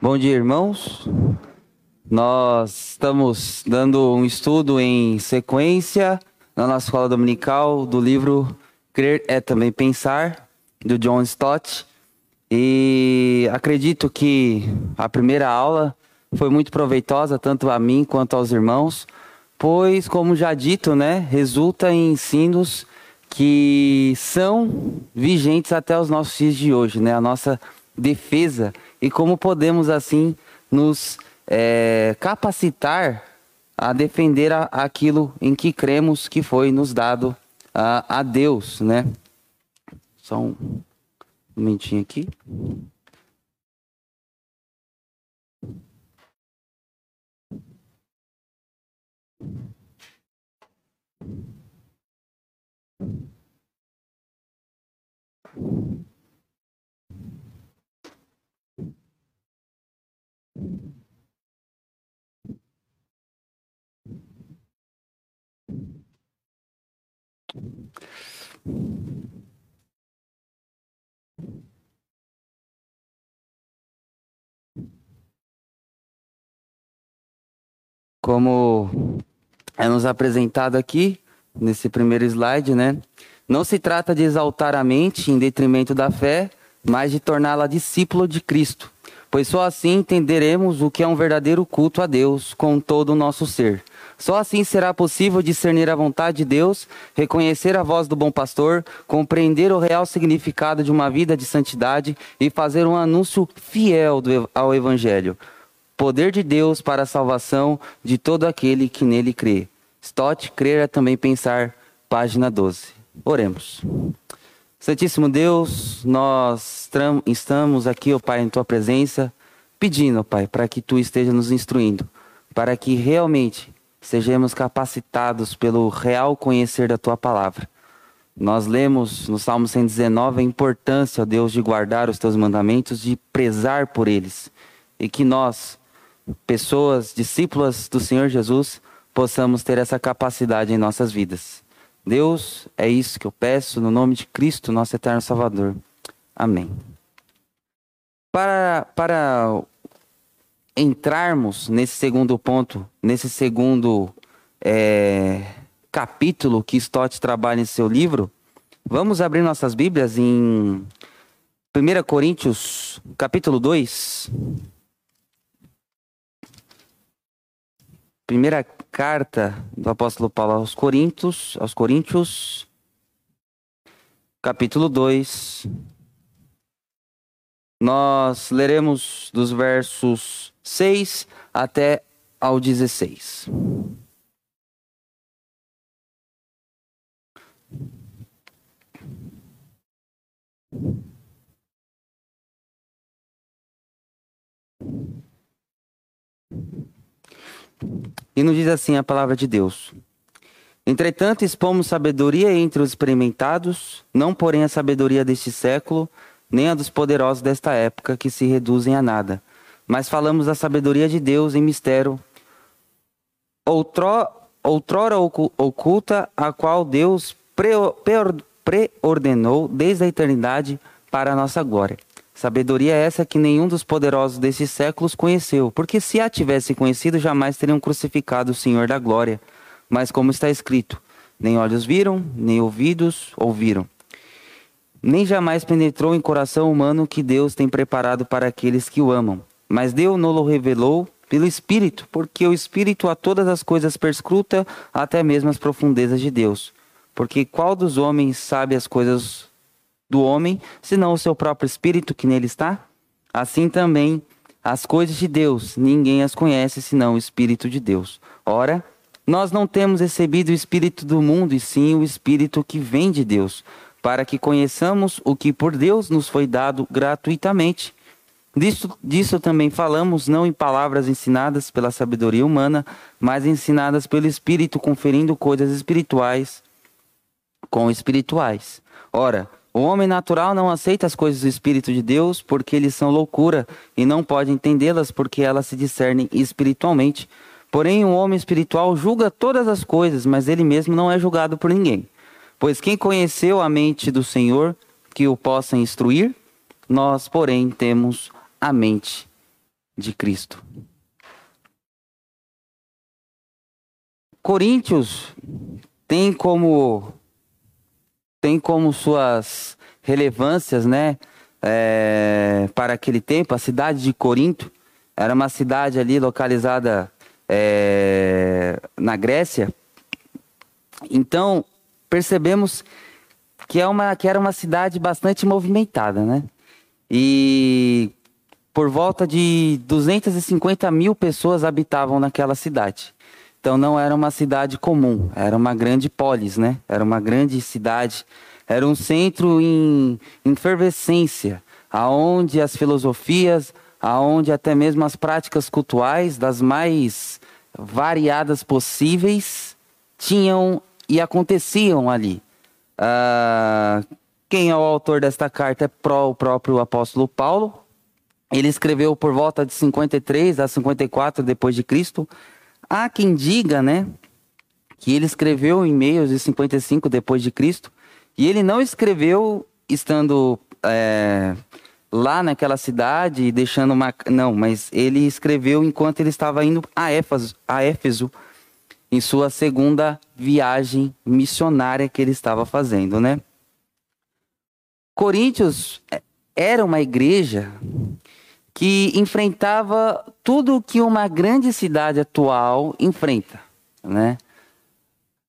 Bom dia, irmãos. Nós estamos dando um estudo em sequência na nossa escola dominical do livro Crer é também pensar, do John Stott. E acredito que a primeira aula foi muito proveitosa tanto a mim quanto aos irmãos, pois, como já dito, né, resulta em ensinos que são vigentes até os nossos dias de hoje, né? A nossa defesa e como podemos assim nos é, capacitar a defender a, aquilo em que cremos que foi nos dado a, a Deus, né? Só um momentinho aqui. Como é nos apresentado aqui, nesse primeiro slide, né? Não se trata de exaltar a mente em detrimento da fé, mas de torná-la discípulo de Cristo, pois só assim entenderemos o que é um verdadeiro culto a Deus com todo o nosso ser. Só assim será possível discernir a vontade de Deus, reconhecer a voz do bom pastor, compreender o real significado de uma vida de santidade e fazer um anúncio fiel do, ao Evangelho. Poder de Deus para a salvação de todo aquele que nele crê. Stott, crer é também pensar, página 12. Oremos. Santíssimo Deus, nós estamos aqui, ó Pai, em tua presença, pedindo, ó Pai, para que tu esteja nos instruindo, para que realmente sejamos capacitados pelo real conhecer da tua palavra. Nós lemos no Salmo 119 a importância, ó Deus, de guardar os teus mandamentos, de prezar por eles, e que nós, pessoas, discípulas do Senhor Jesus, possamos ter essa capacidade em nossas vidas. Deus, é isso que eu peço no nome de Cristo, nosso eterno Salvador. Amém. Para, para entrarmos nesse segundo ponto, nesse segundo é, capítulo que Stott trabalha em seu livro, vamos abrir nossas Bíblias em 1 Coríntios, capítulo 2. Primeira carta do apóstolo Paulo aos Coríntios, aos Coríntios, capítulo 2. Nós leremos dos versos 6 até ao 16. E nos diz assim a palavra de Deus. Entretanto, expomos sabedoria entre os experimentados, não porém a sabedoria deste século, nem a dos poderosos desta época, que se reduzem a nada. Mas falamos da sabedoria de Deus em mistério, outrora, outrora oculta, a qual Deus preordenou desde a eternidade para a nossa glória Sabedoria é essa que nenhum dos poderosos desses séculos conheceu, porque se a tivesse conhecido, jamais teriam crucificado o Senhor da glória. Mas como está escrito, nem olhos viram, nem ouvidos ouviram. Nem jamais penetrou em coração humano que Deus tem preparado para aqueles que o amam. Mas Deus não o revelou pelo Espírito, porque o Espírito a todas as coisas perscruta, até mesmo as profundezas de Deus. Porque qual dos homens sabe as coisas do homem, senão o seu próprio espírito que nele está? Assim também as coisas de Deus, ninguém as conhece senão o espírito de Deus. Ora, nós não temos recebido o espírito do mundo, e sim o espírito que vem de Deus, para que conheçamos o que por Deus nos foi dado gratuitamente. Disso, disso também falamos, não em palavras ensinadas pela sabedoria humana, mas ensinadas pelo Espírito, conferindo coisas espirituais com espirituais. Ora, o homem natural não aceita as coisas do Espírito de Deus porque eles são loucura e não pode entendê-las porque elas se discernem espiritualmente. Porém, o homem espiritual julga todas as coisas, mas ele mesmo não é julgado por ninguém. Pois quem conheceu a mente do Senhor que o possa instruir? Nós, porém, temos a mente de Cristo. Coríntios tem como tem como suas relevâncias, né, é, para aquele tempo, a cidade de Corinto era uma cidade ali localizada é, na Grécia. Então percebemos que, é uma, que era uma cidade bastante movimentada, né? E por volta de 250 mil pessoas habitavam naquela cidade. Então não era uma cidade comum, era uma grande polis, né? Era uma grande cidade, era um centro em efervescência, aonde as filosofias, aonde até mesmo as práticas cultuais das mais variadas possíveis tinham e aconteciam ali. Uh, quem é o autor desta carta é pro, o próprio apóstolo Paulo. Ele escreveu por volta de 53 a 54 depois de Cristo. Há quem diga, né, que ele escreveu em meios de 55 depois de Cristo, e ele não escreveu estando é, lá naquela cidade, deixando uma. Não, mas ele escreveu enquanto ele estava indo a Éfeso, a Éfeso em sua segunda viagem missionária que ele estava fazendo, né? Coríntios era uma igreja que enfrentava tudo que uma grande cidade atual enfrenta, né?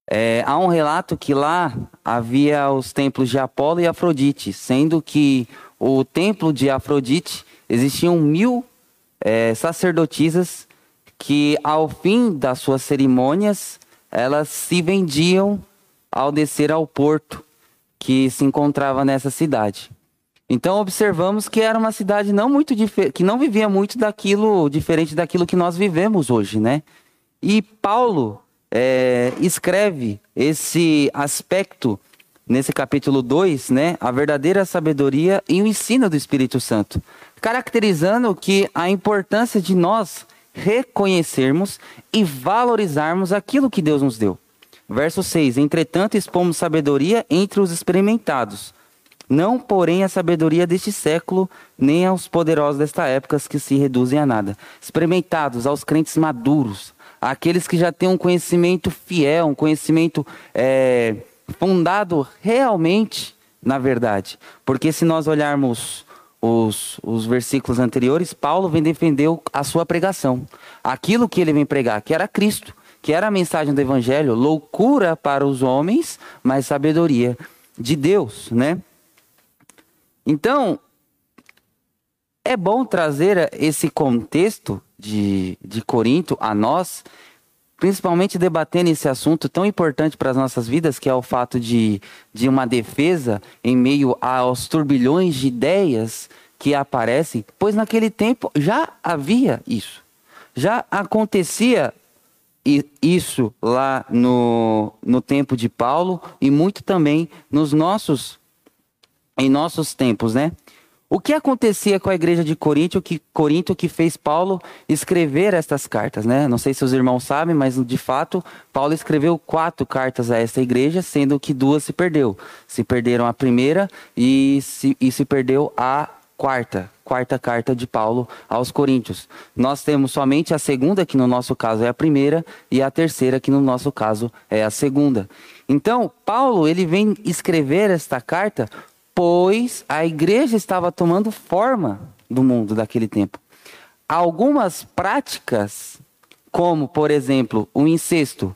É, há um relato que lá havia os templos de Apolo e Afrodite, sendo que o templo de Afrodite existiam mil é, sacerdotisas que ao fim das suas cerimônias elas se vendiam ao descer ao porto que se encontrava nessa cidade. Então observamos que era uma cidade não muito que não vivia muito daquilo diferente daquilo que nós vivemos hoje, né? E Paulo é, escreve esse aspecto nesse capítulo 2, né? A verdadeira sabedoria e o ensino do Espírito Santo, caracterizando que a importância de nós reconhecermos e valorizarmos aquilo que Deus nos deu. Verso 6: Entretanto, expomos sabedoria entre os experimentados, não, porém, a sabedoria deste século, nem aos poderosos desta época que se reduzem a nada. Experimentados aos crentes maduros, aqueles que já têm um conhecimento fiel, um conhecimento é, fundado realmente na verdade. Porque se nós olharmos os, os versículos anteriores, Paulo vem defender a sua pregação. Aquilo que ele vem pregar, que era Cristo, que era a mensagem do Evangelho, loucura para os homens, mas sabedoria de Deus, né? Então, é bom trazer esse contexto de, de Corinto a nós, principalmente debatendo esse assunto tão importante para as nossas vidas, que é o fato de, de uma defesa em meio aos turbilhões de ideias que aparecem, pois naquele tempo já havia isso. Já acontecia isso lá no, no tempo de Paulo e muito também nos nossos em nossos tempos, né? O que acontecia com a igreja de Corinto que, Corinto que fez Paulo escrever estas cartas, né? Não sei se os irmãos sabem, mas de fato, Paulo escreveu quatro cartas a esta igreja, sendo que duas se perdeu. Se perderam a primeira e se, e se perdeu a quarta, quarta carta de Paulo aos Coríntios. Nós temos somente a segunda, que no nosso caso é a primeira, e a terceira, que no nosso caso é a segunda. Então, Paulo, ele vem escrever esta carta pois a igreja estava tomando forma do mundo daquele tempo. Algumas práticas, como por exemplo o incesto,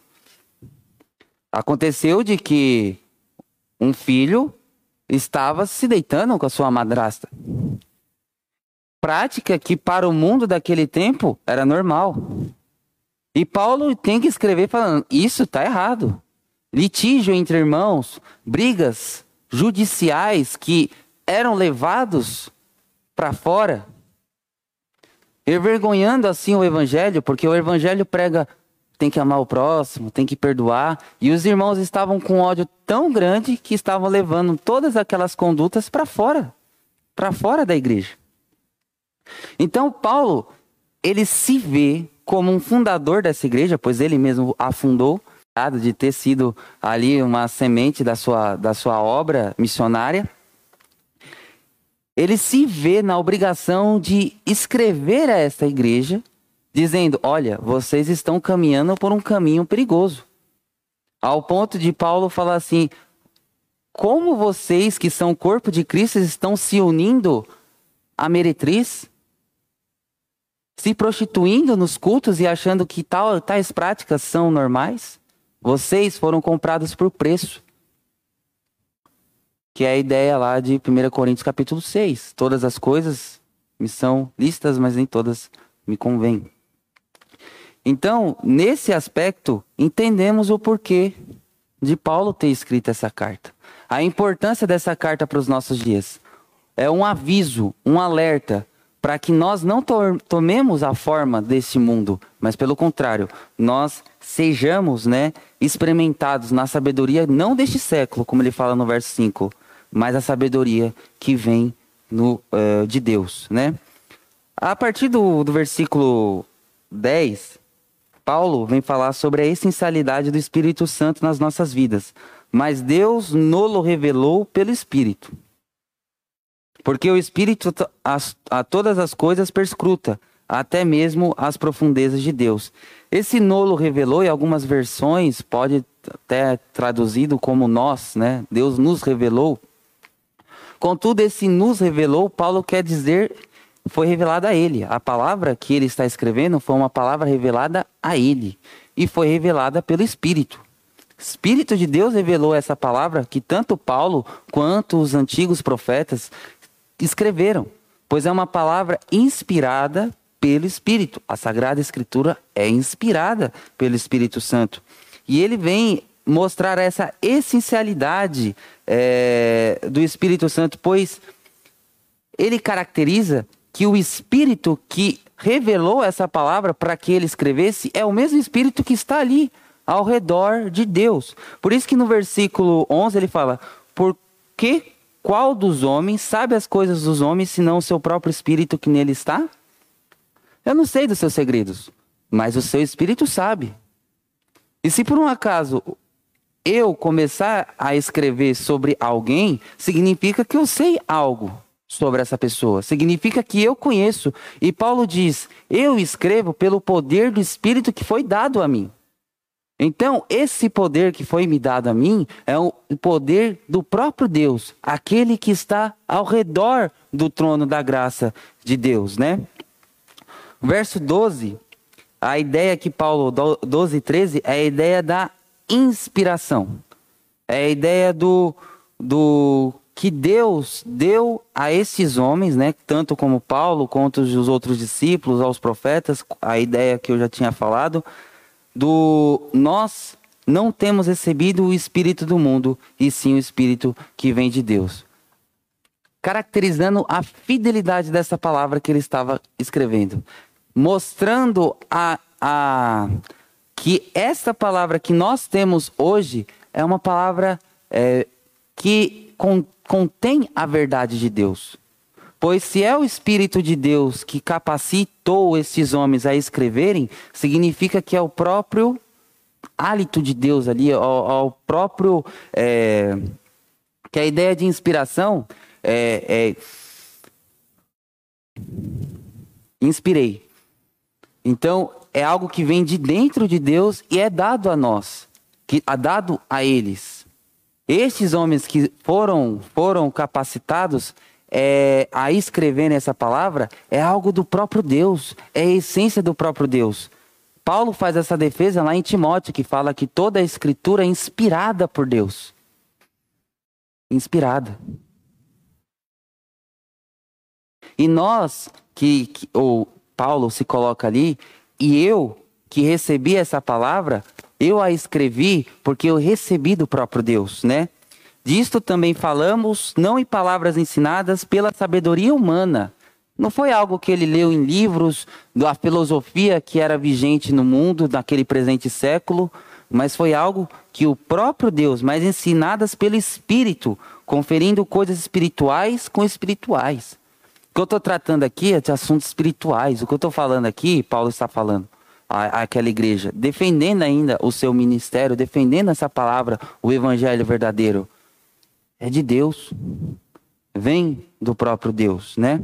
aconteceu de que um filho estava se deitando com a sua madrasta. Prática que para o mundo daquele tempo era normal. E Paulo tem que escrever falando: isso está errado. Litígio entre irmãos, brigas judiciais que eram levados para fora, envergonhando assim o evangelho, porque o evangelho prega tem que amar o próximo, tem que perdoar, e os irmãos estavam com ódio tão grande que estavam levando todas aquelas condutas para fora, para fora da igreja. Então Paulo, ele se vê como um fundador dessa igreja, pois ele mesmo a fundou, de ter sido ali uma semente da sua, da sua obra missionária. ele se vê na obrigação de escrever a esta igreja, dizendo: Olha, vocês estão caminhando por um caminho perigoso. Ao ponto de Paulo falar assim: Como vocês que são o corpo de Cristo estão se unindo à meretriz? Se prostituindo nos cultos e achando que tal, tais práticas são normais? Vocês foram comprados por preço que é a ideia lá de 1 Coríntios capítulo 6. Todas as coisas me são listas, mas nem todas me convêm. Então, nesse aspecto, entendemos o porquê de Paulo ter escrito essa carta. A importância dessa carta para os nossos dias. É um aviso, um alerta para que nós não to tomemos a forma desse mundo, mas pelo contrário, nós sejamos, né, experimentados na sabedoria não deste século, como ele fala no verso 5, mas a sabedoria que vem no, uh, de Deus, né? A partir do, do versículo 10, Paulo vem falar sobre a essencialidade do Espírito Santo nas nossas vidas. Mas Deus nolo revelou pelo Espírito. Porque o Espírito a, a todas as coisas perscruta, até mesmo as profundezas de Deus. Esse nolo revelou, em algumas versões, pode até traduzido como nós, né? Deus nos revelou. Contudo, esse nos revelou, Paulo quer dizer, foi revelada a ele. A palavra que ele está escrevendo foi uma palavra revelada a ele. E foi revelada pelo Espírito. Espírito de Deus revelou essa palavra que tanto Paulo quanto os antigos profetas escreveram. Pois é uma palavra inspirada pelo Espírito. A Sagrada Escritura é inspirada pelo Espírito Santo. E ele vem mostrar essa essencialidade é, do Espírito Santo, pois ele caracteriza que o Espírito que revelou essa palavra para que ele escrevesse é o mesmo Espírito que está ali ao redor de Deus. Por isso que no versículo 11 ele fala: Por que qual dos homens sabe as coisas dos homens senão o seu próprio Espírito que nele está? Eu não sei dos seus segredos, mas o seu Espírito sabe. E se por um acaso eu começar a escrever sobre alguém, significa que eu sei algo sobre essa pessoa, significa que eu conheço. E Paulo diz: eu escrevo pelo poder do Espírito que foi dado a mim. Então, esse poder que foi me dado a mim é o poder do próprio Deus, aquele que está ao redor do trono da graça de Deus, né? Verso 12, a ideia que Paulo, 12 e 13, é a ideia da inspiração. É a ideia do, do que Deus deu a esses homens, né, tanto como Paulo quanto os outros discípulos, aos profetas, a ideia que eu já tinha falado, do nós não temos recebido o espírito do mundo, e sim o espírito que vem de Deus. Caracterizando a fidelidade dessa palavra que ele estava escrevendo, mostrando a, a que esta palavra que nós temos hoje é uma palavra é, que con, contém a verdade de Deus. Pois se é o Espírito de Deus que capacitou esses homens a escreverem, significa que é o próprio hálito de Deus ali, ao, próprio. É, que a ideia de inspiração é, é inspirei. Então, é algo que vem de dentro de Deus e é dado a nós, que é dado a eles. Estes homens que foram foram capacitados é, a escrever essa palavra é algo do próprio Deus, é a essência do próprio Deus. Paulo faz essa defesa lá em Timóteo, que fala que toda a escritura é inspirada por Deus. Inspirada. E nós, que, que ou Paulo se coloca ali, e eu, que recebi essa palavra, eu a escrevi porque eu recebi do próprio Deus, né? Disto também falamos, não em palavras ensinadas pela sabedoria humana. Não foi algo que ele leu em livros da filosofia que era vigente no mundo naquele presente século, mas foi algo que o próprio Deus, mas ensinadas pelo Espírito, conferindo coisas espirituais com espirituais. O que eu estou tratando aqui é de assuntos espirituais. O que eu estou falando aqui, Paulo está falando àquela igreja, defendendo ainda o seu ministério, defendendo essa palavra, o evangelho verdadeiro. É de Deus. vem do próprio Deus, né?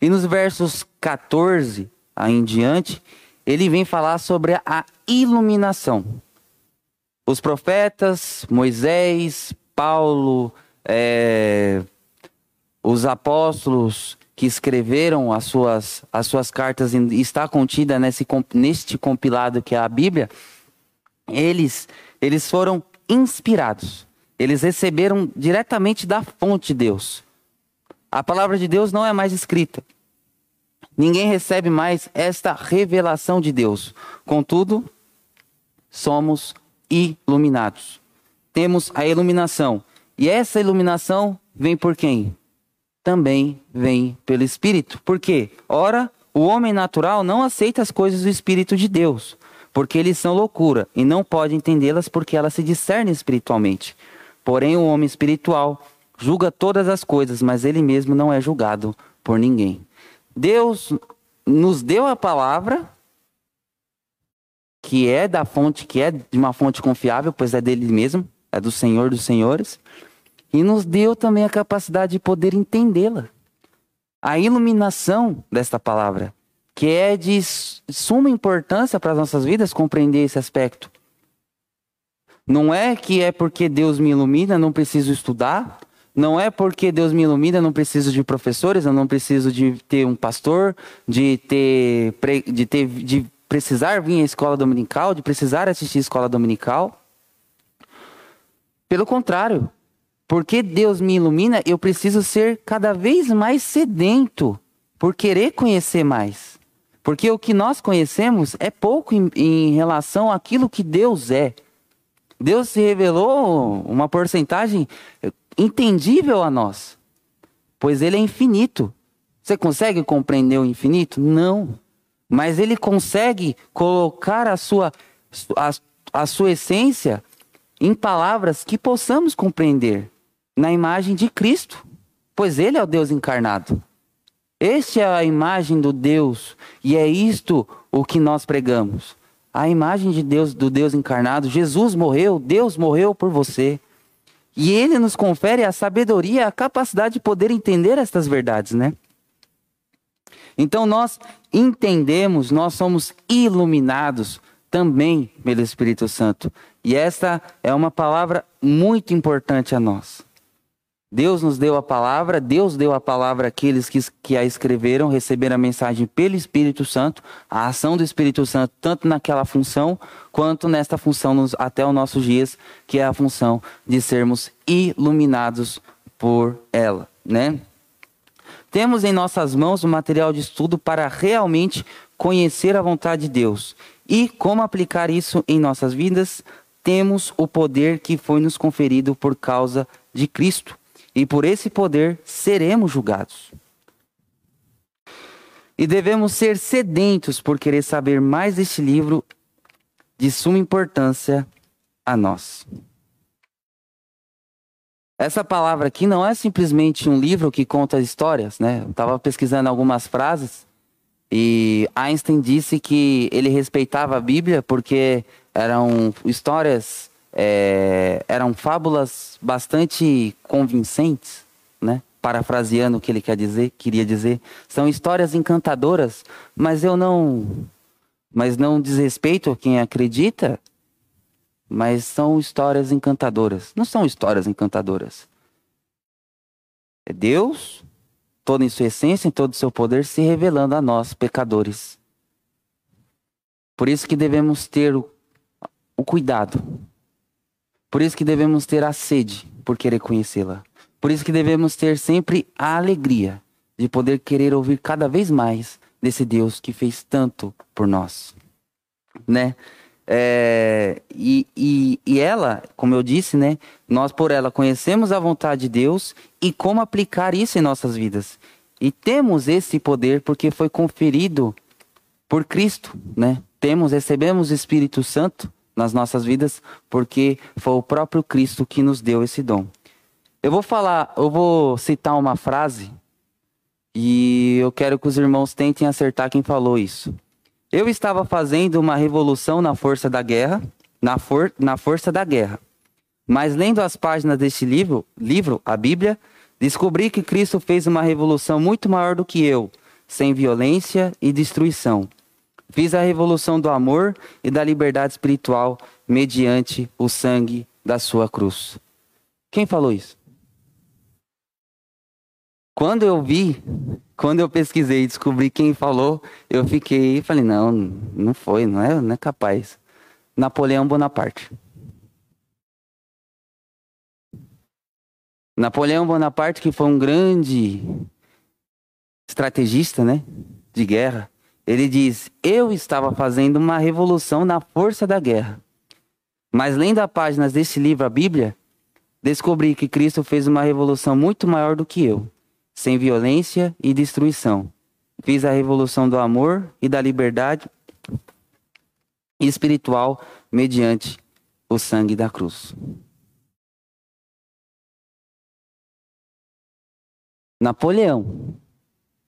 E nos versos 14 aí em diante, ele vem falar sobre a iluminação. Os profetas, Moisés, Paulo, é, os apóstolos que escreveram as suas, as suas cartas, está contida nesse, neste compilado que é a Bíblia, eles, eles foram inspirados. Eles receberam diretamente da fonte de Deus. A palavra de Deus não é mais escrita. Ninguém recebe mais esta revelação de Deus. Contudo, somos iluminados. Temos a iluminação. E essa iluminação vem por quem? Também vem pelo Espírito. Por quê? Ora, o homem natural não aceita as coisas do Espírito de Deus, porque eles são loucura e não pode entendê-las porque elas se discernem espiritualmente. Porém, o homem espiritual julga todas as coisas, mas ele mesmo não é julgado por ninguém. Deus nos deu a palavra que é da fonte, que é de uma fonte confiável, pois é dele mesmo, é do Senhor dos Senhores, e nos deu também a capacidade de poder entendê-la. A iluminação desta palavra, que é de suma importância para as nossas vidas compreender esse aspecto. Não é que é porque Deus me ilumina, não preciso estudar. Não é porque Deus me ilumina, não preciso de professores, eu não preciso de ter um pastor, de ter, de ter, de precisar vir à escola dominical, de precisar assistir à escola dominical. Pelo contrário, porque Deus me ilumina, eu preciso ser cada vez mais sedento por querer conhecer mais. Porque o que nós conhecemos é pouco em, em relação àquilo que Deus é. Deus se revelou uma porcentagem entendível a nós, pois Ele é infinito. Você consegue compreender o infinito? Não mas ele consegue colocar a sua, a, a sua essência em palavras que possamos compreender na imagem de Cristo, pois ele é o Deus encarnado. Este é a imagem do Deus e é isto o que nós pregamos. A imagem de Deus, do Deus encarnado. Jesus morreu, Deus morreu por você. E ele nos confere a sabedoria, a capacidade de poder entender estas verdades, né? Então nós entendemos, nós somos iluminados também pelo Espírito Santo. E esta é uma palavra muito importante a nós. Deus nos deu a palavra, Deus deu a palavra àqueles que, que a escreveram, receberam a mensagem pelo Espírito Santo, a ação do Espírito Santo, tanto naquela função, quanto nesta função nos, até os nossos dias, que é a função de sermos iluminados por ela, né? Temos em nossas mãos o material de estudo para realmente conhecer a vontade de Deus. E como aplicar isso em nossas vidas? Temos o poder que foi nos conferido por causa de Cristo. E por esse poder seremos julgados. E devemos ser sedentos por querer saber mais deste livro de suma importância a nós. Essa palavra aqui não é simplesmente um livro que conta histórias, né? Eu estava pesquisando algumas frases e Einstein disse que ele respeitava a Bíblia porque eram histórias, é, eram fábulas bastante convincentes, né? Parafraseando o que ele quer dizer, queria dizer, são histórias encantadoras, mas eu não, mas não desrespeito quem acredita mas são histórias encantadoras. Não são histórias encantadoras. É Deus, todo em sua essência, em todo o seu poder, se revelando a nós, pecadores. Por isso que devemos ter o, o cuidado. Por isso que devemos ter a sede por querer conhecê-la. Por isso que devemos ter sempre a alegria de poder querer ouvir cada vez mais desse Deus que fez tanto por nós, né? É, e, e, e ela, como eu disse, né? Nós por ela conhecemos a vontade de Deus e como aplicar isso em nossas vidas. E temos esse poder porque foi conferido por Cristo, né? Temos, recebemos o Espírito Santo nas nossas vidas porque foi o próprio Cristo que nos deu esse dom. Eu vou falar, eu vou citar uma frase e eu quero que os irmãos tentem acertar quem falou isso. Eu estava fazendo uma revolução na força da guerra, na, for na força da guerra. Mas lendo as páginas deste livro, livro, a Bíblia, descobri que Cristo fez uma revolução muito maior do que eu, sem violência e destruição. Fiz a revolução do amor e da liberdade espiritual mediante o sangue da sua cruz. Quem falou isso? Quando eu vi, quando eu pesquisei e descobri quem falou, eu fiquei, falei, não, não foi, não é, não é capaz. Napoleão Bonaparte. Napoleão Bonaparte, que foi um grande estrategista, né, de guerra, ele diz: Eu estava fazendo uma revolução na força da guerra. Mas lendo as páginas desse livro, a Bíblia, descobri que Cristo fez uma revolução muito maior do que eu, sem violência e destruição. Fiz a revolução do amor e da liberdade espiritual mediante o sangue da cruz. Napoleão,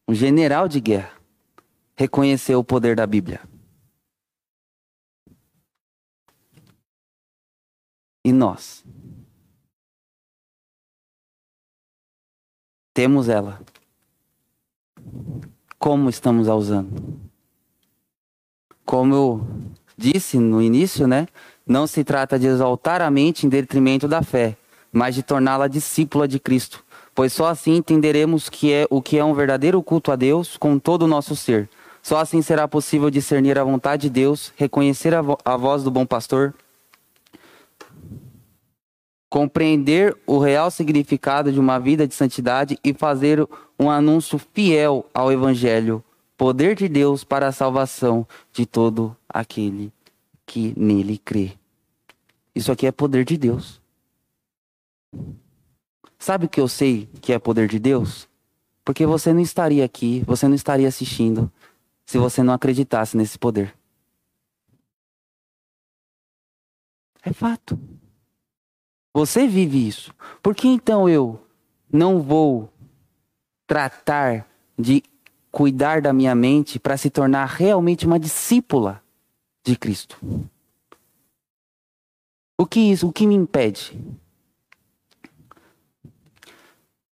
um general de guerra, reconheceu o poder da Bíblia. E nós? Temos ela. Como estamos a usando? Como eu disse no início, né? Não se trata de exaltar a mente em detrimento da fé, mas de torná-la discípula de Cristo, pois só assim entenderemos que é o que é um verdadeiro culto a Deus com todo o nosso ser. Só assim será possível discernir a vontade de Deus, reconhecer a, vo a voz do bom pastor compreender o real significado de uma vida de santidade e fazer um anúncio fiel ao Evangelho, poder de Deus para a salvação de todo aquele que nele crê. Isso aqui é poder de Deus. Sabe o que eu sei que é poder de Deus? Porque você não estaria aqui, você não estaria assistindo, se você não acreditasse nesse poder. É fato. Você vive isso. Por que então eu não vou tratar de cuidar da minha mente para se tornar realmente uma discípula de Cristo? O que isso, o que me impede?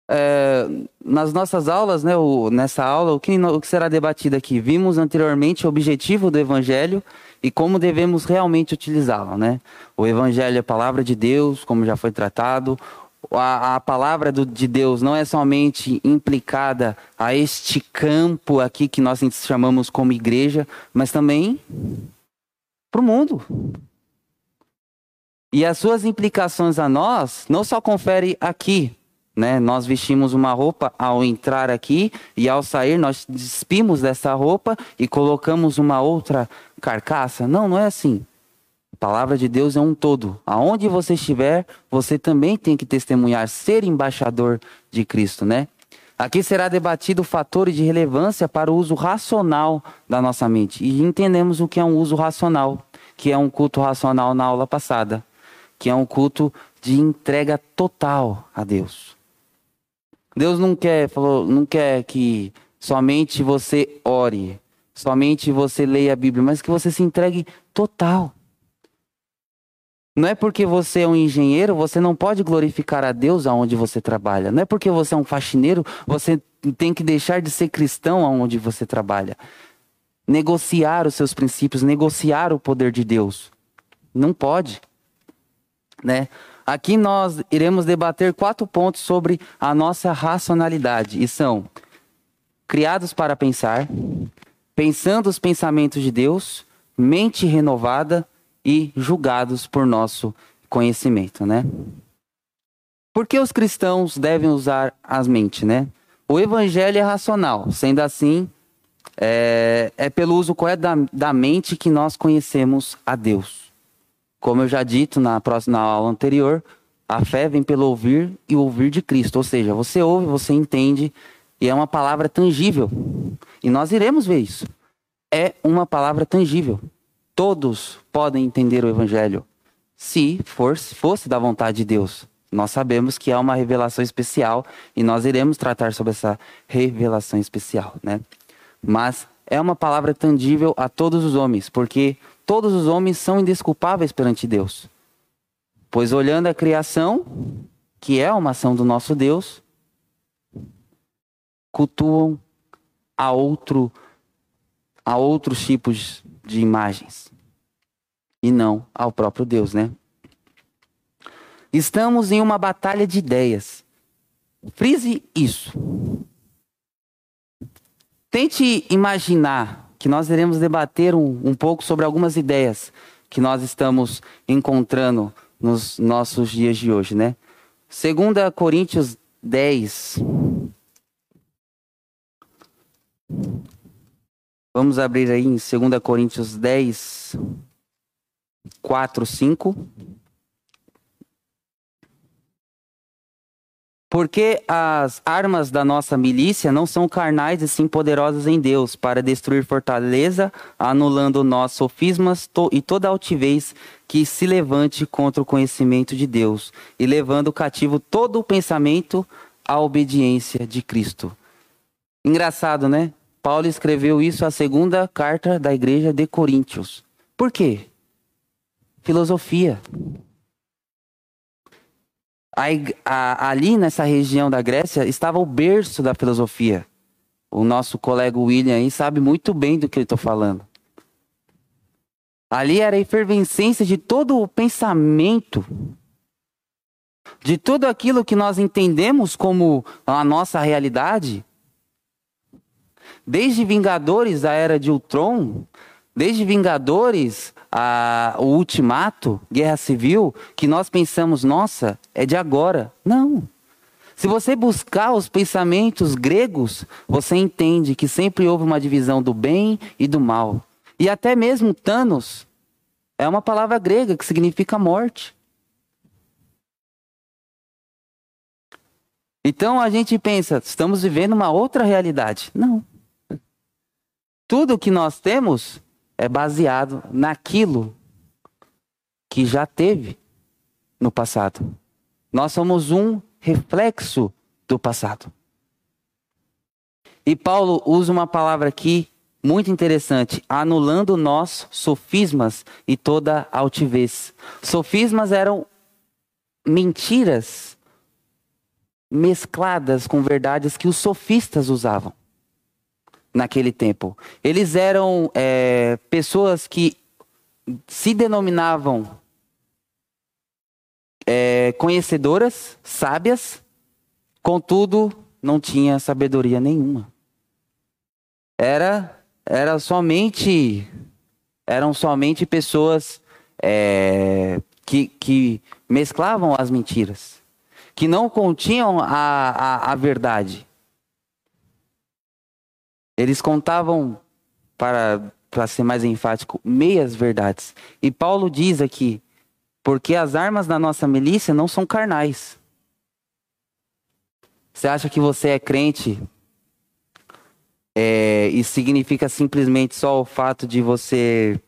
É, nas nossas aulas, né, o, nessa aula, o que, o que será debatido aqui? Vimos anteriormente o objetivo do Evangelho e como devemos realmente utilizá-lo, né? O Evangelho é a palavra de Deus, como já foi tratado. A, a palavra do, de Deus não é somente implicada a este campo aqui que nós chamamos como igreja, mas também para o mundo. E as suas implicações a nós não só confere aqui, né? Nós vestimos uma roupa ao entrar aqui e ao sair nós despimos dessa roupa e colocamos uma outra carcaça. Não, não é assim. A palavra de Deus é um todo. Aonde você estiver, você também tem que testemunhar, ser embaixador de Cristo, né? Aqui será debatido fatores de relevância para o uso racional da nossa mente. E entendemos o que é um uso racional, que é um culto racional na aula passada, que é um culto de entrega total a Deus. Deus não quer, falou, não quer que somente você ore, somente você leia a Bíblia, mas que você se entregue total. Não é porque você é um engenheiro, você não pode glorificar a Deus aonde você trabalha. Não é porque você é um faxineiro, você tem que deixar de ser cristão aonde você trabalha. Negociar os seus princípios, negociar o poder de Deus. Não pode. Né? Aqui nós iremos debater quatro pontos sobre a nossa racionalidade, e são criados para pensar, pensando os pensamentos de Deus, mente renovada e julgados por nosso conhecimento, né? Por que os cristãos devem usar as mentes, né? O evangelho é racional, sendo assim, é, é pelo uso correto da, da mente que nós conhecemos a Deus. Como eu já dito na próxima aula anterior, a fé vem pelo ouvir e ouvir de Cristo. Ou seja, você ouve, você entende e é uma palavra tangível. E nós iremos ver isso. É uma palavra tangível. Todos podem entender o evangelho se for, fosse da vontade de Deus. Nós sabemos que é uma revelação especial e nós iremos tratar sobre essa revelação especial, né? Mas é uma palavra tangível a todos os homens, porque todos os homens são indesculpáveis perante Deus. Pois olhando a criação, que é uma ação do nosso Deus, cultuam a outro a outros tipos de imagens e não ao próprio Deus, né? Estamos em uma batalha de ideias. Frise isso. Tente imaginar que nós iremos debater um, um pouco sobre algumas ideias que nós estamos encontrando nos nossos dias de hoje, né? 2 Coríntios 10. Vamos abrir aí em 2 Coríntios 10, 4, 5. Porque as armas da nossa milícia não são carnais e sim poderosas em Deus, para destruir fortaleza, anulando nossos sofismas e toda altivez que se levante contra o conhecimento de Deus, e levando cativo todo o pensamento à obediência de Cristo. Engraçado, né? Paulo escreveu isso a segunda carta da igreja de Coríntios. Por quê? Filosofia. A, a, ali nessa região da Grécia estava o berço da filosofia. O nosso colega William aí sabe muito bem do que eu estou falando. Ali era a efervescência de todo o pensamento, de tudo aquilo que nós entendemos como a nossa realidade. Desde Vingadores, a era de Ultron, desde Vingadores, a, o Ultimato, Guerra Civil, que nós pensamos, nossa, é de agora. Não. Se você buscar os pensamentos gregos, você entende que sempre houve uma divisão do bem e do mal. E até mesmo Thanos é uma palavra grega que significa morte. Então a gente pensa, estamos vivendo uma outra realidade. Não. Tudo que nós temos é baseado naquilo que já teve no passado. Nós somos um reflexo do passado. E Paulo usa uma palavra aqui muito interessante, anulando nós sofismas e toda altivez. Sofismas eram mentiras mescladas com verdades que os sofistas usavam naquele tempo. Eles eram é, pessoas que se denominavam é, conhecedoras, sábias, contudo não tinha sabedoria nenhuma. Era, era somente, eram somente pessoas é, que, que mesclavam as mentiras, que não continham a, a, a verdade. Eles contavam, para, para ser mais enfático, meias verdades. E Paulo diz aqui: porque as armas da nossa milícia não são carnais. Você acha que você é crente é, e significa simplesmente só o fato de você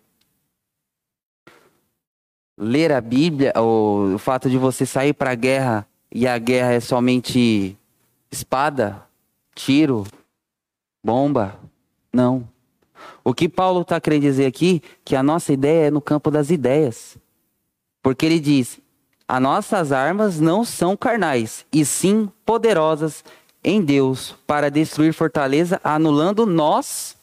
ler a Bíblia, ou o fato de você sair para a guerra e a guerra é somente espada, tiro, bomba. Não. O que Paulo está querendo dizer aqui que a nossa ideia é no campo das ideias. Porque ele diz: as nossas armas não são carnais, e sim poderosas em Deus para destruir fortaleza, anulando nós,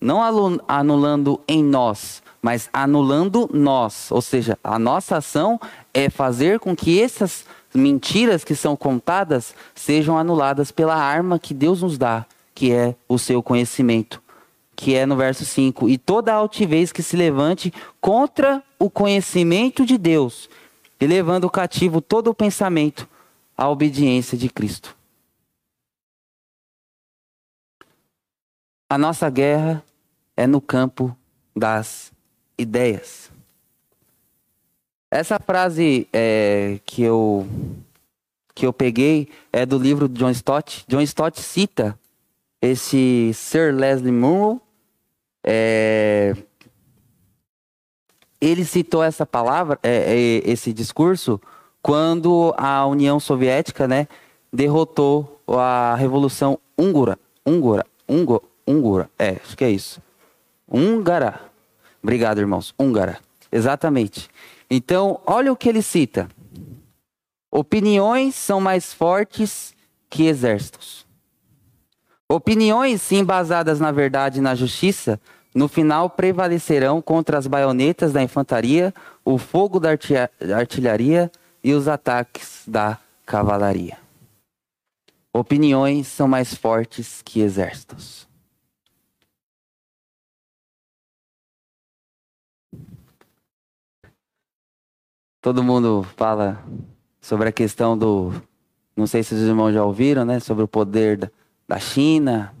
não anulando em nós, mas anulando nós. Ou seja, a nossa ação é fazer com que essas mentiras que são contadas sejam anuladas pela arma que Deus nos dá, que é o seu conhecimento, que é no verso 5. E toda altivez que se levante contra o conhecimento de Deus, e levando cativo todo o pensamento à obediência de Cristo. A nossa guerra é no campo das ideias. Essa frase é, que eu que eu peguei é do livro de John Stott. John Stott cita esse Sir Leslie Munro, é, ele citou essa palavra, é, é, esse discurso, quando a União Soviética, né, derrotou a Revolução Húngara, Húngara, Húngara, Húngara, é, acho que é isso. Húngara. Obrigado, irmãos. Húngara. Exatamente. Então, olha o que ele cita. Opiniões são mais fortes que exércitos. Opiniões, sim, baseadas na verdade e na justiça, no final prevalecerão contra as baionetas da infantaria, o fogo da artilharia e os ataques da cavalaria. Opiniões são mais fortes que exércitos. Todo mundo fala sobre a questão do. Não sei se os irmãos já ouviram, né? Sobre o poder da China.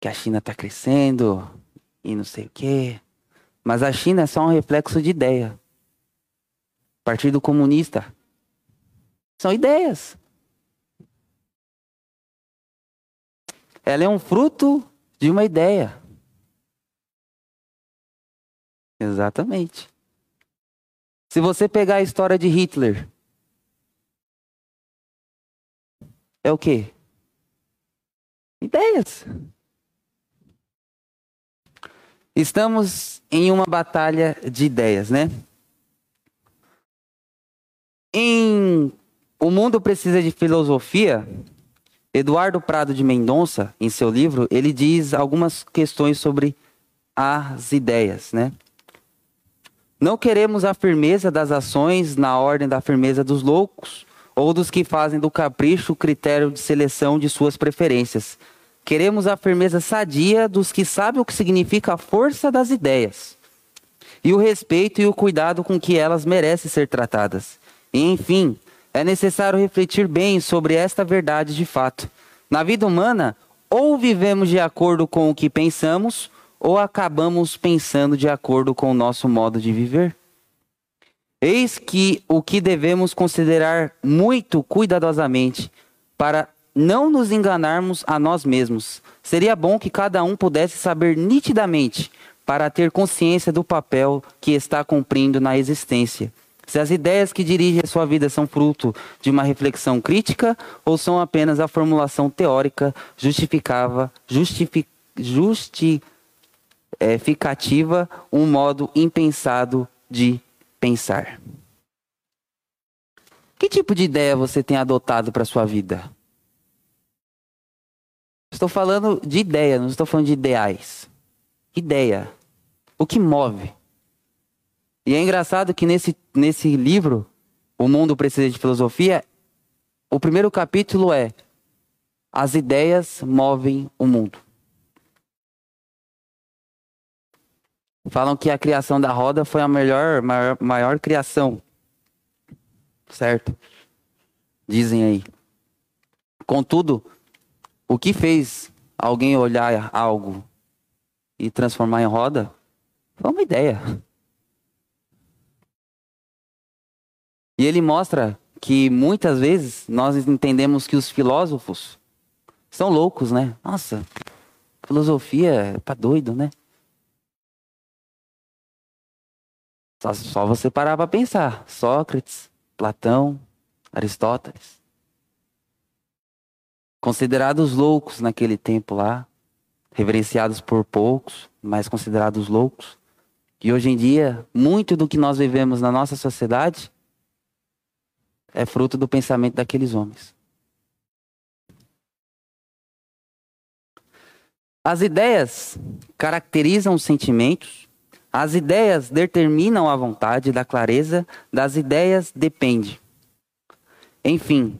Que a China está crescendo e não sei o quê. Mas a China é só um reflexo de ideia. Partido Comunista. São ideias. Ela é um fruto de uma ideia. Exatamente. Se você pegar a história de Hitler, é o quê? Ideias. Estamos em uma batalha de ideias, né? Em O Mundo Precisa de Filosofia, Eduardo Prado de Mendonça, em seu livro, ele diz algumas questões sobre as ideias, né? Não queremos a firmeza das ações na ordem da firmeza dos loucos, ou dos que fazem do capricho o critério de seleção de suas preferências. Queremos a firmeza sadia dos que sabem o que significa a força das ideias, e o respeito e o cuidado com que elas merecem ser tratadas. E, enfim, é necessário refletir bem sobre esta verdade de fato. Na vida humana, ou vivemos de acordo com o que pensamos, ou acabamos pensando de acordo com o nosso modo de viver? Eis que o que devemos considerar muito cuidadosamente para não nos enganarmos a nós mesmos. Seria bom que cada um pudesse saber nitidamente para ter consciência do papel que está cumprindo na existência. Se as ideias que dirigem a sua vida são fruto de uma reflexão crítica ou são apenas a formulação teórica justificava, justific, justi, é, um modo impensado de pensar. Que tipo de ideia você tem adotado para sua vida? Estou falando de ideia, não estou falando de ideais. Ideia. O que move? E é engraçado que nesse, nesse livro, O Mundo Precisa de Filosofia, o primeiro capítulo é As ideias movem o mundo. Falam que a criação da roda foi a melhor, maior, maior criação. Certo? Dizem aí. Contudo, o que fez alguém olhar algo e transformar em roda foi uma ideia. E ele mostra que muitas vezes nós entendemos que os filósofos são loucos, né? Nossa, filosofia tá doido, né? Só, só você parar para pensar. Sócrates, Platão, Aristóteles. Considerados loucos naquele tempo lá, reverenciados por poucos, mas considerados loucos. E hoje em dia, muito do que nós vivemos na nossa sociedade é fruto do pensamento daqueles homens. As ideias caracterizam os sentimentos, as ideias determinam a vontade, da clareza das ideias depende. Enfim,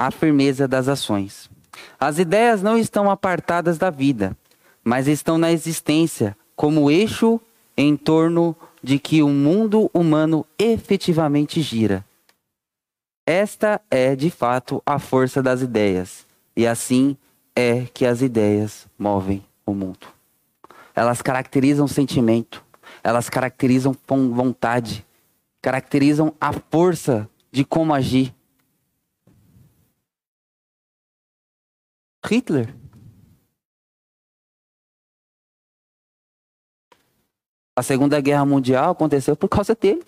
a firmeza das ações. As ideias não estão apartadas da vida, mas estão na existência como eixo em torno de que o mundo humano efetivamente gira. Esta é, de fato, a força das ideias, e assim é que as ideias movem o mundo. Elas caracterizam sentimento, elas caracterizam vontade, caracterizam a força de como agir. Hitler. A Segunda Guerra Mundial aconteceu por causa dele.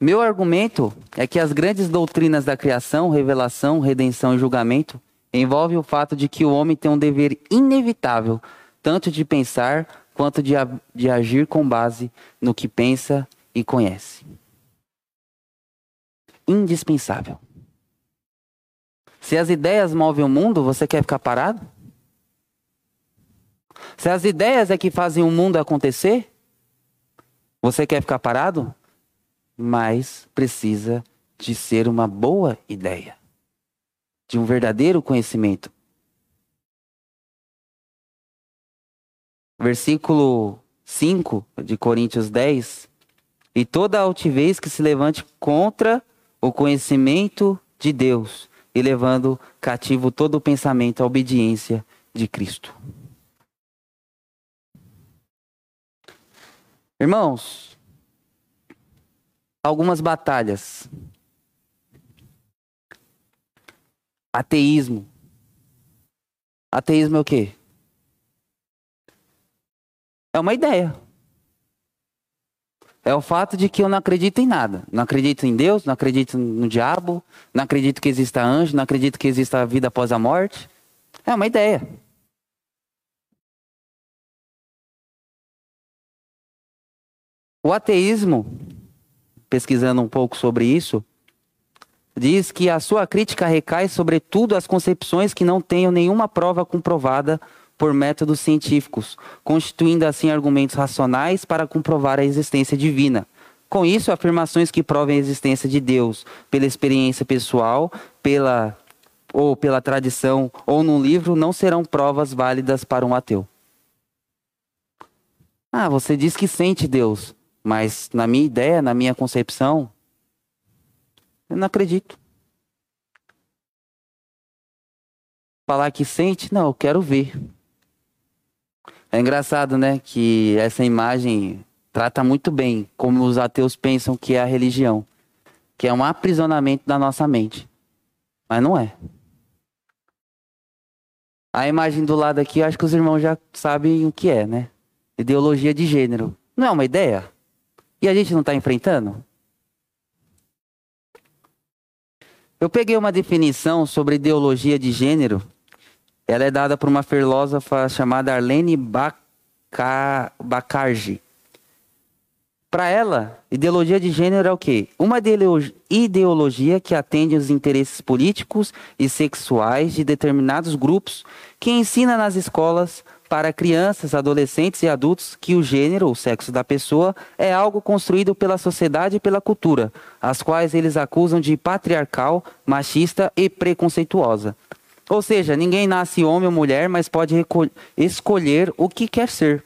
Meu argumento é que as grandes doutrinas da criação, revelação, redenção e julgamento envolve o fato de que o homem tem um dever inevitável, tanto de pensar quanto de, de agir com base no que pensa e conhece. Indispensável. Se as ideias movem o mundo, você quer ficar parado? Se as ideias é que fazem o mundo acontecer, você quer ficar parado? Mas precisa de ser uma boa ideia, de um verdadeiro conhecimento. Versículo 5 de Coríntios 10. E toda altivez que se levante contra o conhecimento de Deus, e levando cativo todo o pensamento à obediência de Cristo. Irmãos, algumas batalhas. Ateísmo. Ateísmo é o quê? É uma ideia. É o fato de que eu não acredito em nada. Não acredito em Deus, não acredito no diabo, não acredito que exista anjo, não acredito que exista vida após a morte. É uma ideia. O ateísmo, pesquisando um pouco sobre isso, diz que a sua crítica recai sobretudo às concepções que não tenham nenhuma prova comprovada por métodos científicos, constituindo assim argumentos racionais para comprovar a existência divina. Com isso, afirmações que provem a existência de Deus pela experiência pessoal, pela ou pela tradição ou num livro não serão provas válidas para um ateu. Ah, você diz que sente Deus. Mas na minha ideia, na minha concepção, eu não acredito. Falar que sente, não, eu quero ver. É engraçado, né, que essa imagem trata muito bem como os ateus pensam que é a religião, que é um aprisionamento da nossa mente. Mas não é. A imagem do lado aqui, acho que os irmãos já sabem o que é, né? Ideologia de gênero. Não é uma ideia? E a gente não está enfrentando? Eu peguei uma definição sobre ideologia de gênero. Ela é dada por uma filósofa chamada Arlene Bacardi. Para ela, ideologia de gênero é o quê? Uma ideologia que atende aos interesses políticos e sexuais de determinados grupos, que ensina nas escolas para crianças, adolescentes e adultos que o gênero, o sexo da pessoa, é algo construído pela sociedade e pela cultura, as quais eles acusam de patriarcal, machista e preconceituosa. Ou seja, ninguém nasce homem ou mulher, mas pode escolher o que quer ser,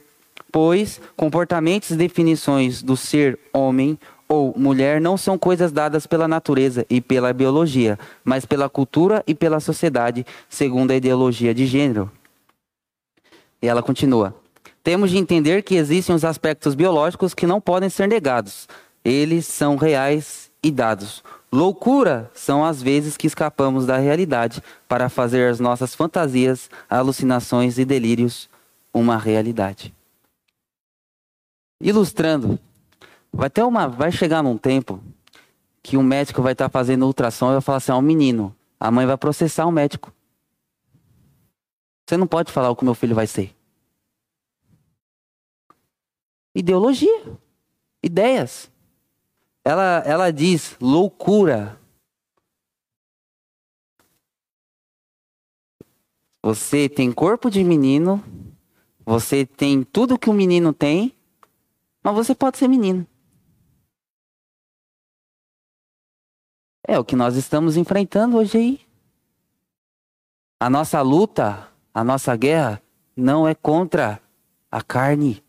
pois comportamentos e definições do ser homem ou mulher não são coisas dadas pela natureza e pela biologia, mas pela cultura e pela sociedade, segundo a ideologia de gênero. E ela continua: Temos de entender que existem os aspectos biológicos que não podem ser negados. Eles são reais e dados. Loucura são as vezes que escapamos da realidade para fazer as nossas fantasias, alucinações e delírios uma realidade. Ilustrando, vai ter uma, vai chegar num tempo que um médico vai estar fazendo ultrassom e vai falar assim: "É um menino". A mãe vai processar o médico. Você não pode falar o que meu filho vai ser. Ideologia. Ideias. Ela, ela diz loucura. Você tem corpo de menino, você tem tudo que um menino tem, mas você pode ser menino. É o que nós estamos enfrentando hoje aí. A nossa luta a nossa guerra não é contra a carne,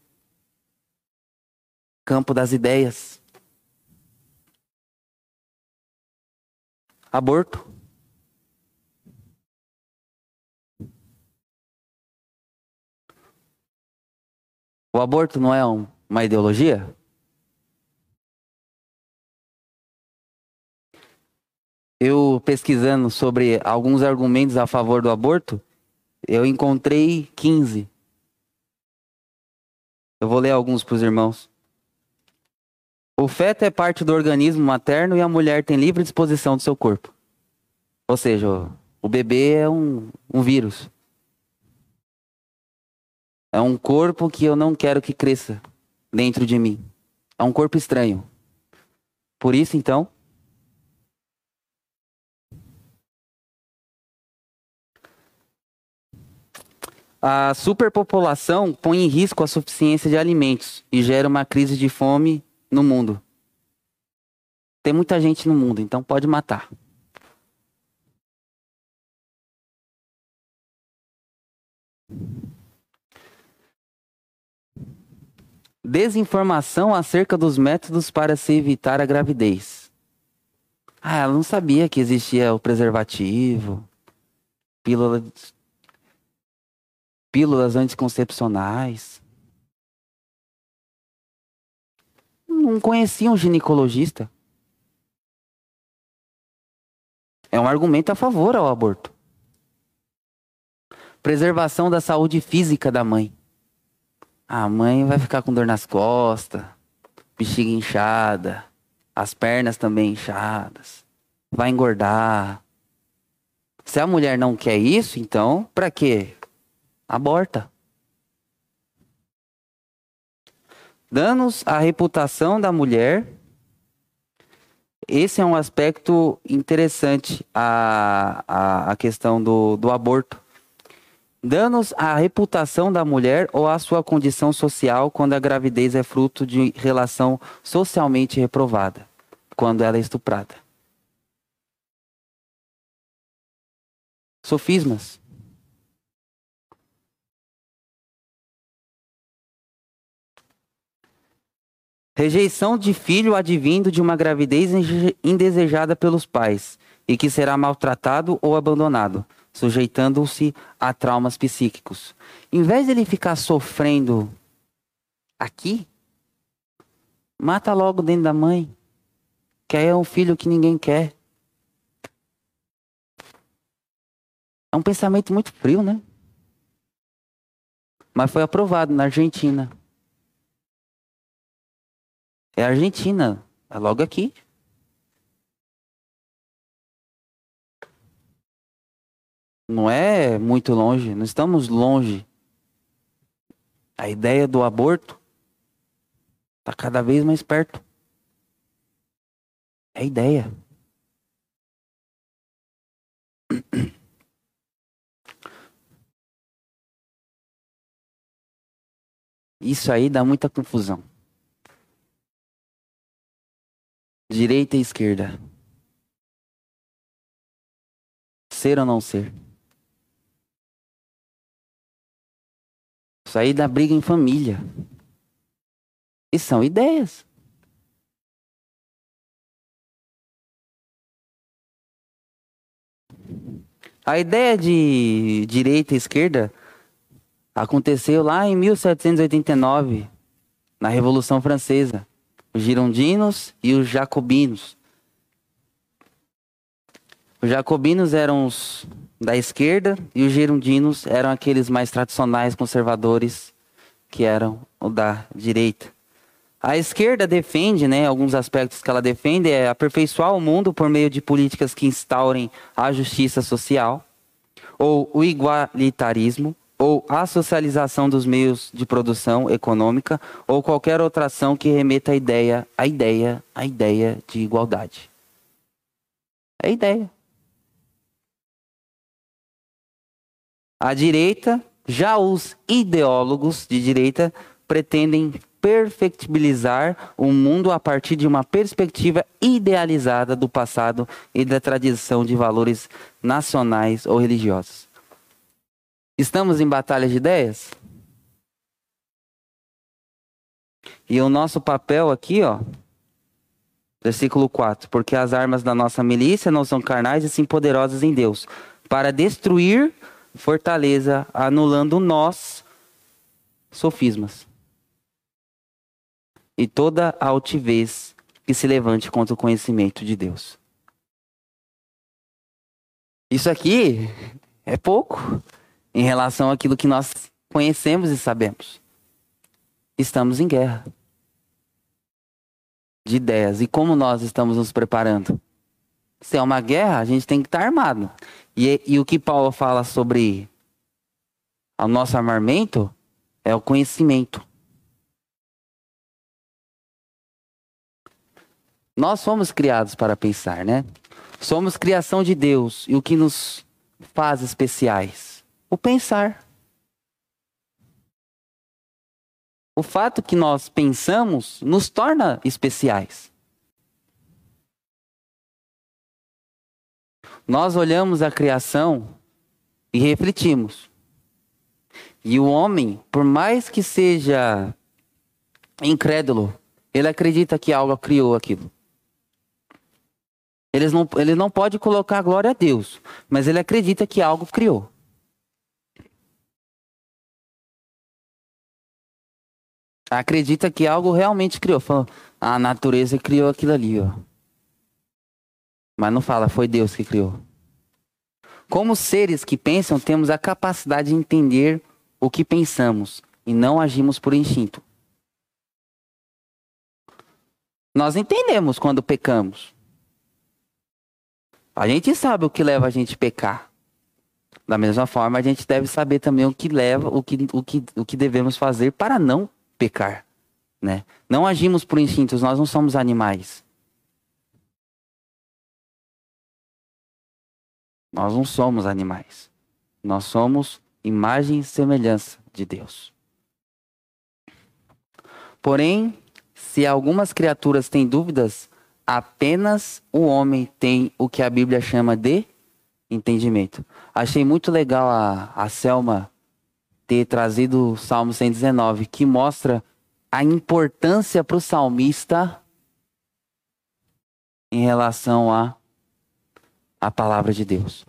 campo das ideias. Aborto. O aborto não é um, uma ideologia? Eu pesquisando sobre alguns argumentos a favor do aborto, eu encontrei 15. Eu vou ler alguns para os irmãos. O feto é parte do organismo materno e a mulher tem livre disposição do seu corpo. Ou seja, o bebê é um, um vírus. É um corpo que eu não quero que cresça dentro de mim. É um corpo estranho. Por isso, então, A superpopulação põe em risco a suficiência de alimentos e gera uma crise de fome no mundo. Tem muita gente no mundo, então pode matar. Desinformação acerca dos métodos para se evitar a gravidez. Ah, ela não sabia que existia o preservativo, pílula pílulas anticoncepcionais. Não conhecia um ginecologista. É um argumento a favor ao aborto. Preservação da saúde física da mãe. A mãe vai ficar com dor nas costas, bexiga inchada, as pernas também inchadas, vai engordar. Se a mulher não quer isso, então, para quê? aborta. Danos à reputação da mulher. Esse é um aspecto interessante, a, a, a questão do, do aborto. Danos à reputação da mulher ou à sua condição social quando a gravidez é fruto de relação socialmente reprovada, quando ela é estuprada. Sofismas. Rejeição de filho advindo de uma gravidez indesejada pelos pais e que será maltratado ou abandonado, sujeitando-se a traumas psíquicos. Em vez de ele ficar sofrendo aqui, mata logo dentro da mãe, que aí é um filho que ninguém quer. É um pensamento muito frio, né? Mas foi aprovado na Argentina. É a Argentina. É logo aqui. Não é muito longe, não estamos longe. A ideia do aborto está cada vez mais perto. É a ideia. Isso aí dá muita confusão. Direita e esquerda. Ser ou não ser? Sair da briga em família. E são ideias. A ideia de direita e esquerda aconteceu lá em 1789, na Revolução Francesa os girondinos e os jacobinos. Os jacobinos eram os da esquerda e os girondinos eram aqueles mais tradicionais conservadores que eram o da direita. A esquerda defende, né, alguns aspectos que ela defende é aperfeiçoar o mundo por meio de políticas que instaurem a justiça social ou o igualitarismo, ou a socialização dos meios de produção econômica ou qualquer outra ação que remeta à ideia, à ideia, à ideia de igualdade. É ideia. A direita, já os ideólogos de direita pretendem perfectibilizar o mundo a partir de uma perspectiva idealizada do passado e da tradição de valores nacionais ou religiosos. Estamos em batalha de ideias? E o nosso papel aqui, ó, versículo 4: Porque as armas da nossa milícia não são carnais e sim poderosas em Deus, para destruir fortaleza, anulando nós sofismas e toda altivez que se levante contra o conhecimento de Deus. Isso aqui é pouco em relação àquilo que nós conhecemos e sabemos. Estamos em guerra de ideias. E como nós estamos nos preparando? Se é uma guerra, a gente tem que estar armado. E, e o que Paulo fala sobre o nosso armamento é o conhecimento. Nós somos criados para pensar, né? Somos criação de Deus e o que nos faz especiais? O pensar. O fato que nós pensamos nos torna especiais. Nós olhamos a criação e refletimos. E o homem, por mais que seja incrédulo, ele acredita que algo criou aquilo. Ele não, ele não pode colocar a glória a Deus, mas ele acredita que algo criou. Acredita que algo realmente criou. A natureza criou aquilo ali, ó. Mas não fala, foi Deus que criou. Como seres que pensam, temos a capacidade de entender o que pensamos e não agimos por instinto. Nós entendemos quando pecamos. A gente sabe o que leva a gente a pecar. Da mesma forma, a gente deve saber também o que leva, o que, o que, o que devemos fazer para não pecar. Né? Não agimos por instintos, nós não somos animais. Nós não somos animais. Nós somos imagem e semelhança de Deus. Porém, se algumas criaturas têm dúvidas, apenas o homem tem o que a Bíblia chama de entendimento. Achei muito legal a, a Selma ter trazido o Salmo 119, que mostra a importância para o salmista em relação a a palavra de Deus.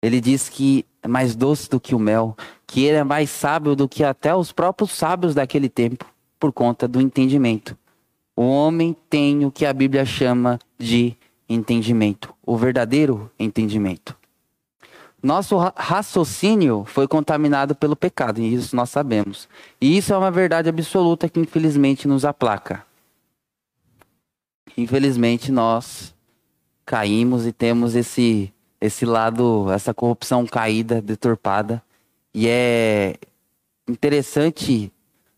Ele diz que é mais doce do que o mel, que ele é mais sábio do que até os próprios sábios daquele tempo, por conta do entendimento. O homem tem o que a Bíblia chama de entendimento, o verdadeiro entendimento. Nosso raciocínio foi contaminado pelo pecado, e isso nós sabemos. E isso é uma verdade absoluta que infelizmente nos aplaca. Infelizmente nós caímos e temos esse esse lado, essa corrupção caída, deturpada. E é interessante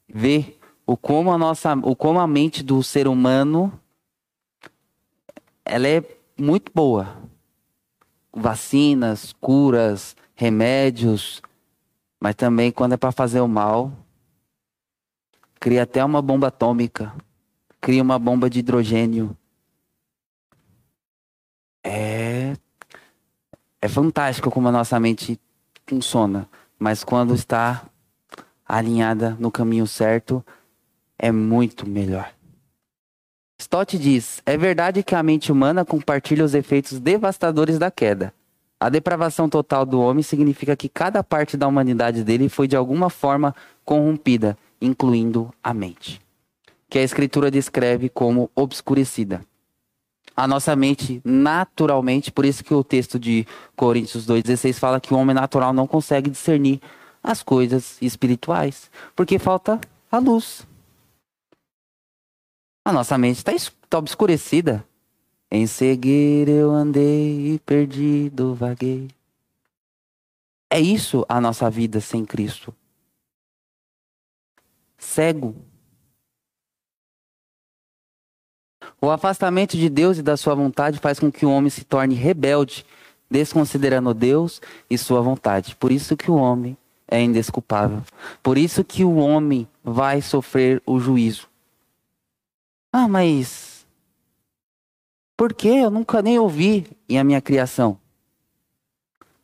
ver o como a nossa, o como a mente do ser humano ela é muito boa. Vacinas, curas, remédios, mas também quando é para fazer o mal, cria até uma bomba atômica, cria uma bomba de hidrogênio. É é fantástico como a nossa mente funciona, mas quando está alinhada no caminho certo, é muito melhor. Stott diz: é verdade que a mente humana compartilha os efeitos devastadores da queda. A depravação total do homem significa que cada parte da humanidade dele foi de alguma forma corrompida, incluindo a mente, que a Escritura descreve como obscurecida. A nossa mente, naturalmente, por isso que o texto de Coríntios 2,16 fala que o homem natural não consegue discernir as coisas espirituais, porque falta a luz. A nossa mente está tá obscurecida. Em seguir eu andei e perdido vaguei. É isso a nossa vida sem Cristo. Cego. O afastamento de Deus e da sua vontade faz com que o homem se torne rebelde, desconsiderando Deus e sua vontade. Por isso que o homem é indesculpável. Por isso que o homem vai sofrer o juízo. Ah, mas por que eu nunca nem ouvi em a minha criação?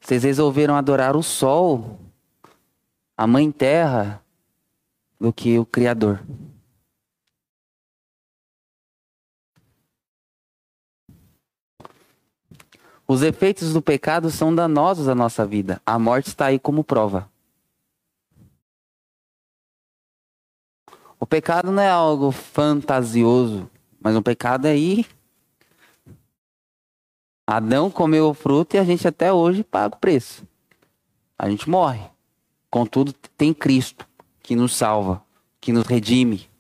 Vocês resolveram adorar o sol, a mãe terra, do que o Criador. Os efeitos do pecado são danosos à nossa vida. A morte está aí como prova. O pecado não é algo fantasioso, mas o pecado é ir. Adão comeu o fruto e a gente até hoje paga o preço. A gente morre. Contudo, tem Cristo que nos salva, que nos redime.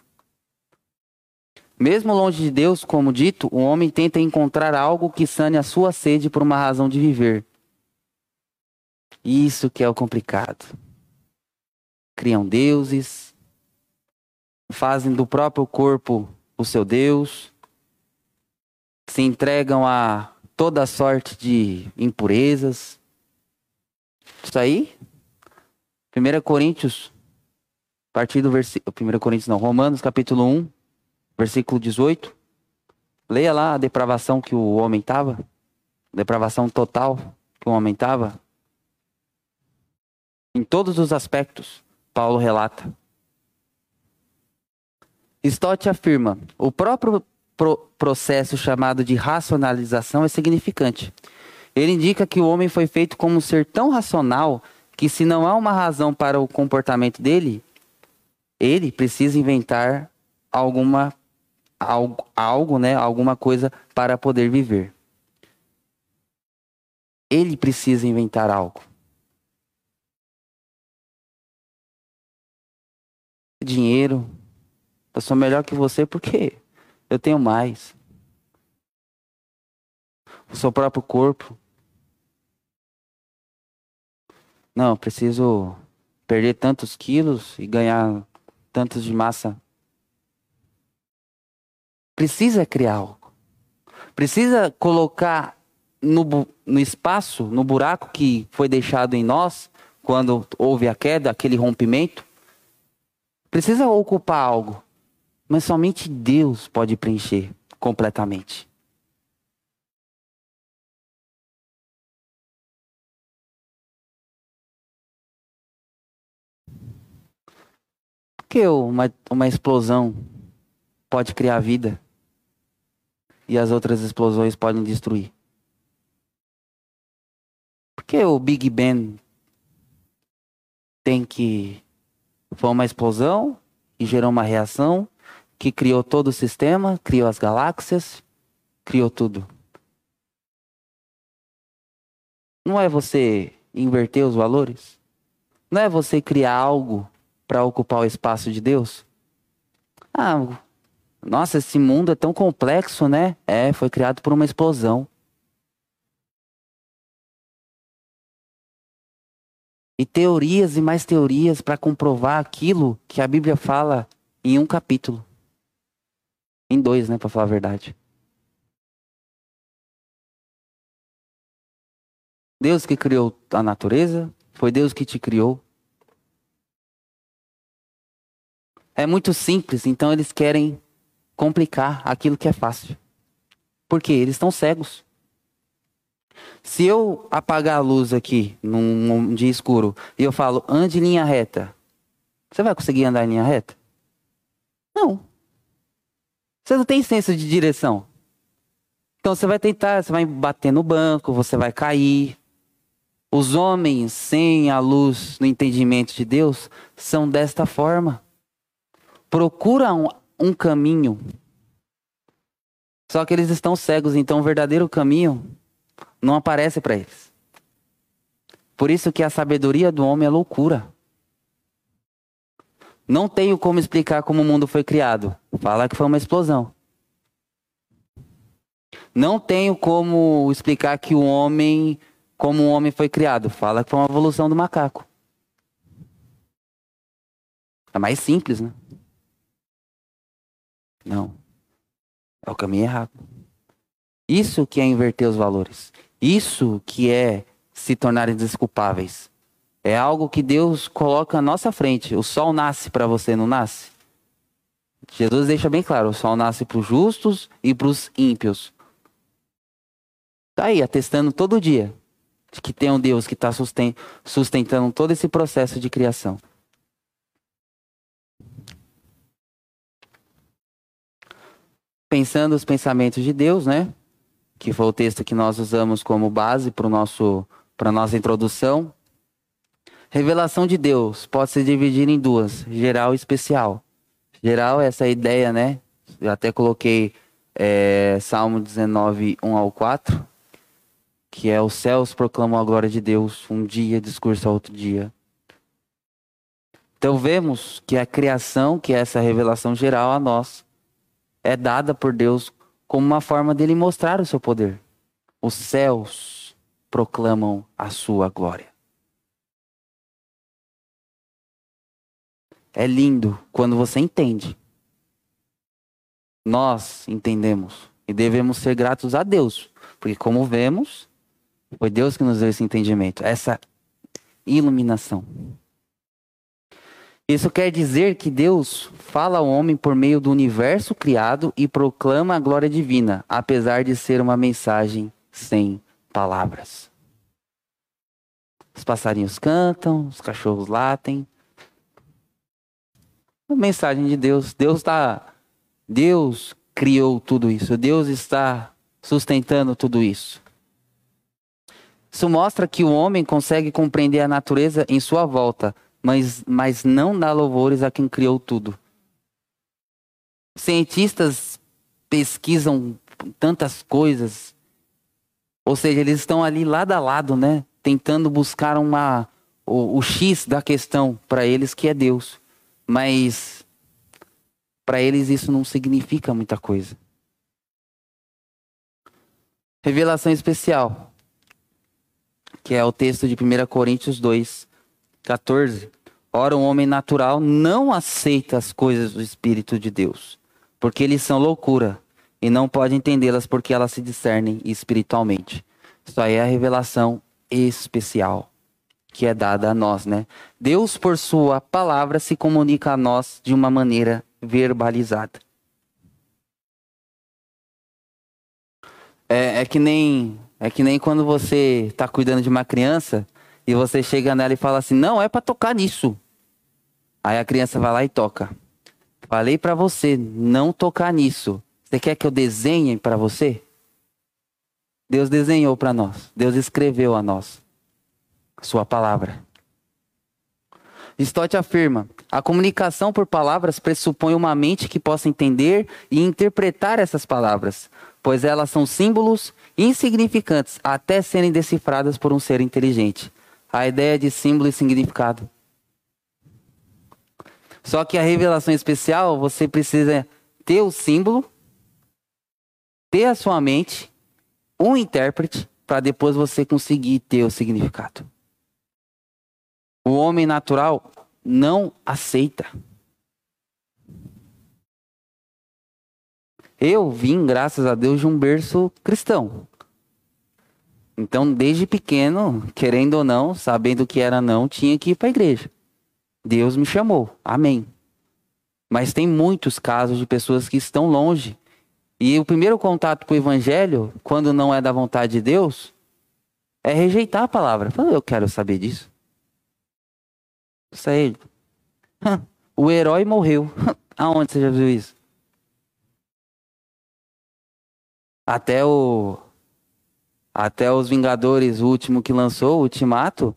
Mesmo longe de Deus, como dito, o homem tenta encontrar algo que sane a sua sede por uma razão de viver. Isso que é o complicado. criam deuses, fazem do próprio corpo o seu Deus, se entregam a toda sorte de impurezas. Isso aí, 1 Coríntios, a partir do versículo. 1 Coríntios não, Romanos capítulo 1, versículo 18. Leia lá a depravação que o homem estava. Depravação total que o homem estava. Em todos os aspectos, Paulo relata. Stott afirma: o próprio pro processo chamado de racionalização é significante. Ele indica que o homem foi feito como um ser tão racional que, se não há uma razão para o comportamento dele, ele precisa inventar alguma algo, algo, né, alguma coisa para poder viver. Ele precisa inventar algo. Dinheiro. Eu sou melhor que você porque eu tenho mais. O seu próprio corpo. Não, preciso perder tantos quilos e ganhar tantos de massa. Precisa criar algo. Precisa colocar no, no espaço, no buraco que foi deixado em nós, quando houve a queda, aquele rompimento. Precisa ocupar algo. Mas somente Deus pode preencher completamente. que uma, uma explosão pode criar vida e as outras explosões podem destruir? Por que o Big Bang tem que. Foi uma explosão e gerou uma reação que criou todo o sistema, criou as galáxias, criou tudo. Não é você inverter os valores? Não é você criar algo para ocupar o espaço de Deus? Ah, nossa, esse mundo é tão complexo, né? É, foi criado por uma explosão. E teorias e mais teorias para comprovar aquilo que a Bíblia fala em um capítulo. Em dois, né, para falar a verdade. Deus que criou a natureza, foi Deus que te criou. É muito simples, então eles querem complicar aquilo que é fácil. Porque eles estão cegos. Se eu apagar a luz aqui num, num dia escuro e eu falo ande em linha reta, você vai conseguir andar em linha reta? Não. Você não tem senso de direção. Então você vai tentar, você vai bater no banco, você vai cair. Os homens sem a luz no entendimento de Deus são desta forma procura um, um caminho. Só que eles estão cegos, então o verdadeiro caminho não aparece para eles. Por isso que a sabedoria do homem é loucura. Não tenho como explicar como o mundo foi criado. Fala que foi uma explosão. Não tenho como explicar que o homem, como o homem foi criado. Fala que foi uma evolução do macaco. É mais simples, né? Não. É o caminho errado. Isso que é inverter os valores. Isso que é se tornarem desculpáveis. É algo que Deus coloca à nossa frente. O sol nasce para você, não nasce? Jesus deixa bem claro: o sol nasce para os justos e para os ímpios. Está aí, atestando todo dia de que tem um Deus que está sustentando todo esse processo de criação. pensando os pensamentos de Deus, né? Que foi o texto que nós usamos como base para para nossa introdução. Revelação de Deus pode se dividir em duas, geral e especial. Geral é essa ideia, né? Eu até coloquei é, Salmo 19, 1 ao 4, que é os céus proclamam a glória de Deus, um dia discurso a outro dia. Então vemos que a criação, que é essa revelação geral a nós, é dada por Deus como uma forma dele mostrar o seu poder. Os céus proclamam a sua glória. É lindo quando você entende. Nós entendemos e devemos ser gratos a Deus, porque como vemos, foi Deus que nos deu esse entendimento, essa iluminação. Isso quer dizer que Deus fala ao homem por meio do universo criado e proclama a glória divina, apesar de ser uma mensagem sem palavras. Os passarinhos cantam, os cachorros latem. A mensagem de Deus. Deus está. Deus criou tudo isso. Deus está sustentando tudo isso. Isso mostra que o homem consegue compreender a natureza em sua volta, mas, mas não dá louvores a quem criou tudo. Cientistas pesquisam tantas coisas, ou seja, eles estão ali lado a lado, né? Tentando buscar uma, o, o X da questão para eles, que é Deus. Mas para eles isso não significa muita coisa. Revelação especial que é o texto de 1 Coríntios 2, 14. Ora, um homem natural não aceita as coisas do Espírito de Deus, porque eles são loucura, e não pode entendê-las porque elas se discernem espiritualmente. Isso aí é a revelação especial que é dada a nós, né? Deus, por sua palavra, se comunica a nós de uma maneira verbalizada. É, é que nem é que nem quando você está cuidando de uma criança e você chega nela e fala assim: "Não, é para tocar nisso". Aí a criança vai lá e toca. Falei para você não tocar nisso. Você quer que eu desenhe para você? Deus desenhou para nós. Deus escreveu a nós sua palavra. Stott afirma: a comunicação por palavras pressupõe uma mente que possa entender e interpretar essas palavras, pois elas são símbolos insignificantes até serem decifradas por um ser inteligente. A ideia de símbolo e significado. Só que a revelação especial, você precisa ter o símbolo, ter a sua mente, um intérprete, para depois você conseguir ter o significado. O homem natural não aceita. Eu vim, graças a Deus, de um berço cristão. Então, desde pequeno, querendo ou não, sabendo que era não, tinha que ir para a igreja. Deus me chamou. Amém. Mas tem muitos casos de pessoas que estão longe. E o primeiro contato com o evangelho, quando não é da vontade de Deus, é rejeitar a palavra. eu quero saber disso. Isso aí. O herói morreu. Aonde você já viu isso? Até o. Até os Vingadores, o último que lançou, o Ultimato.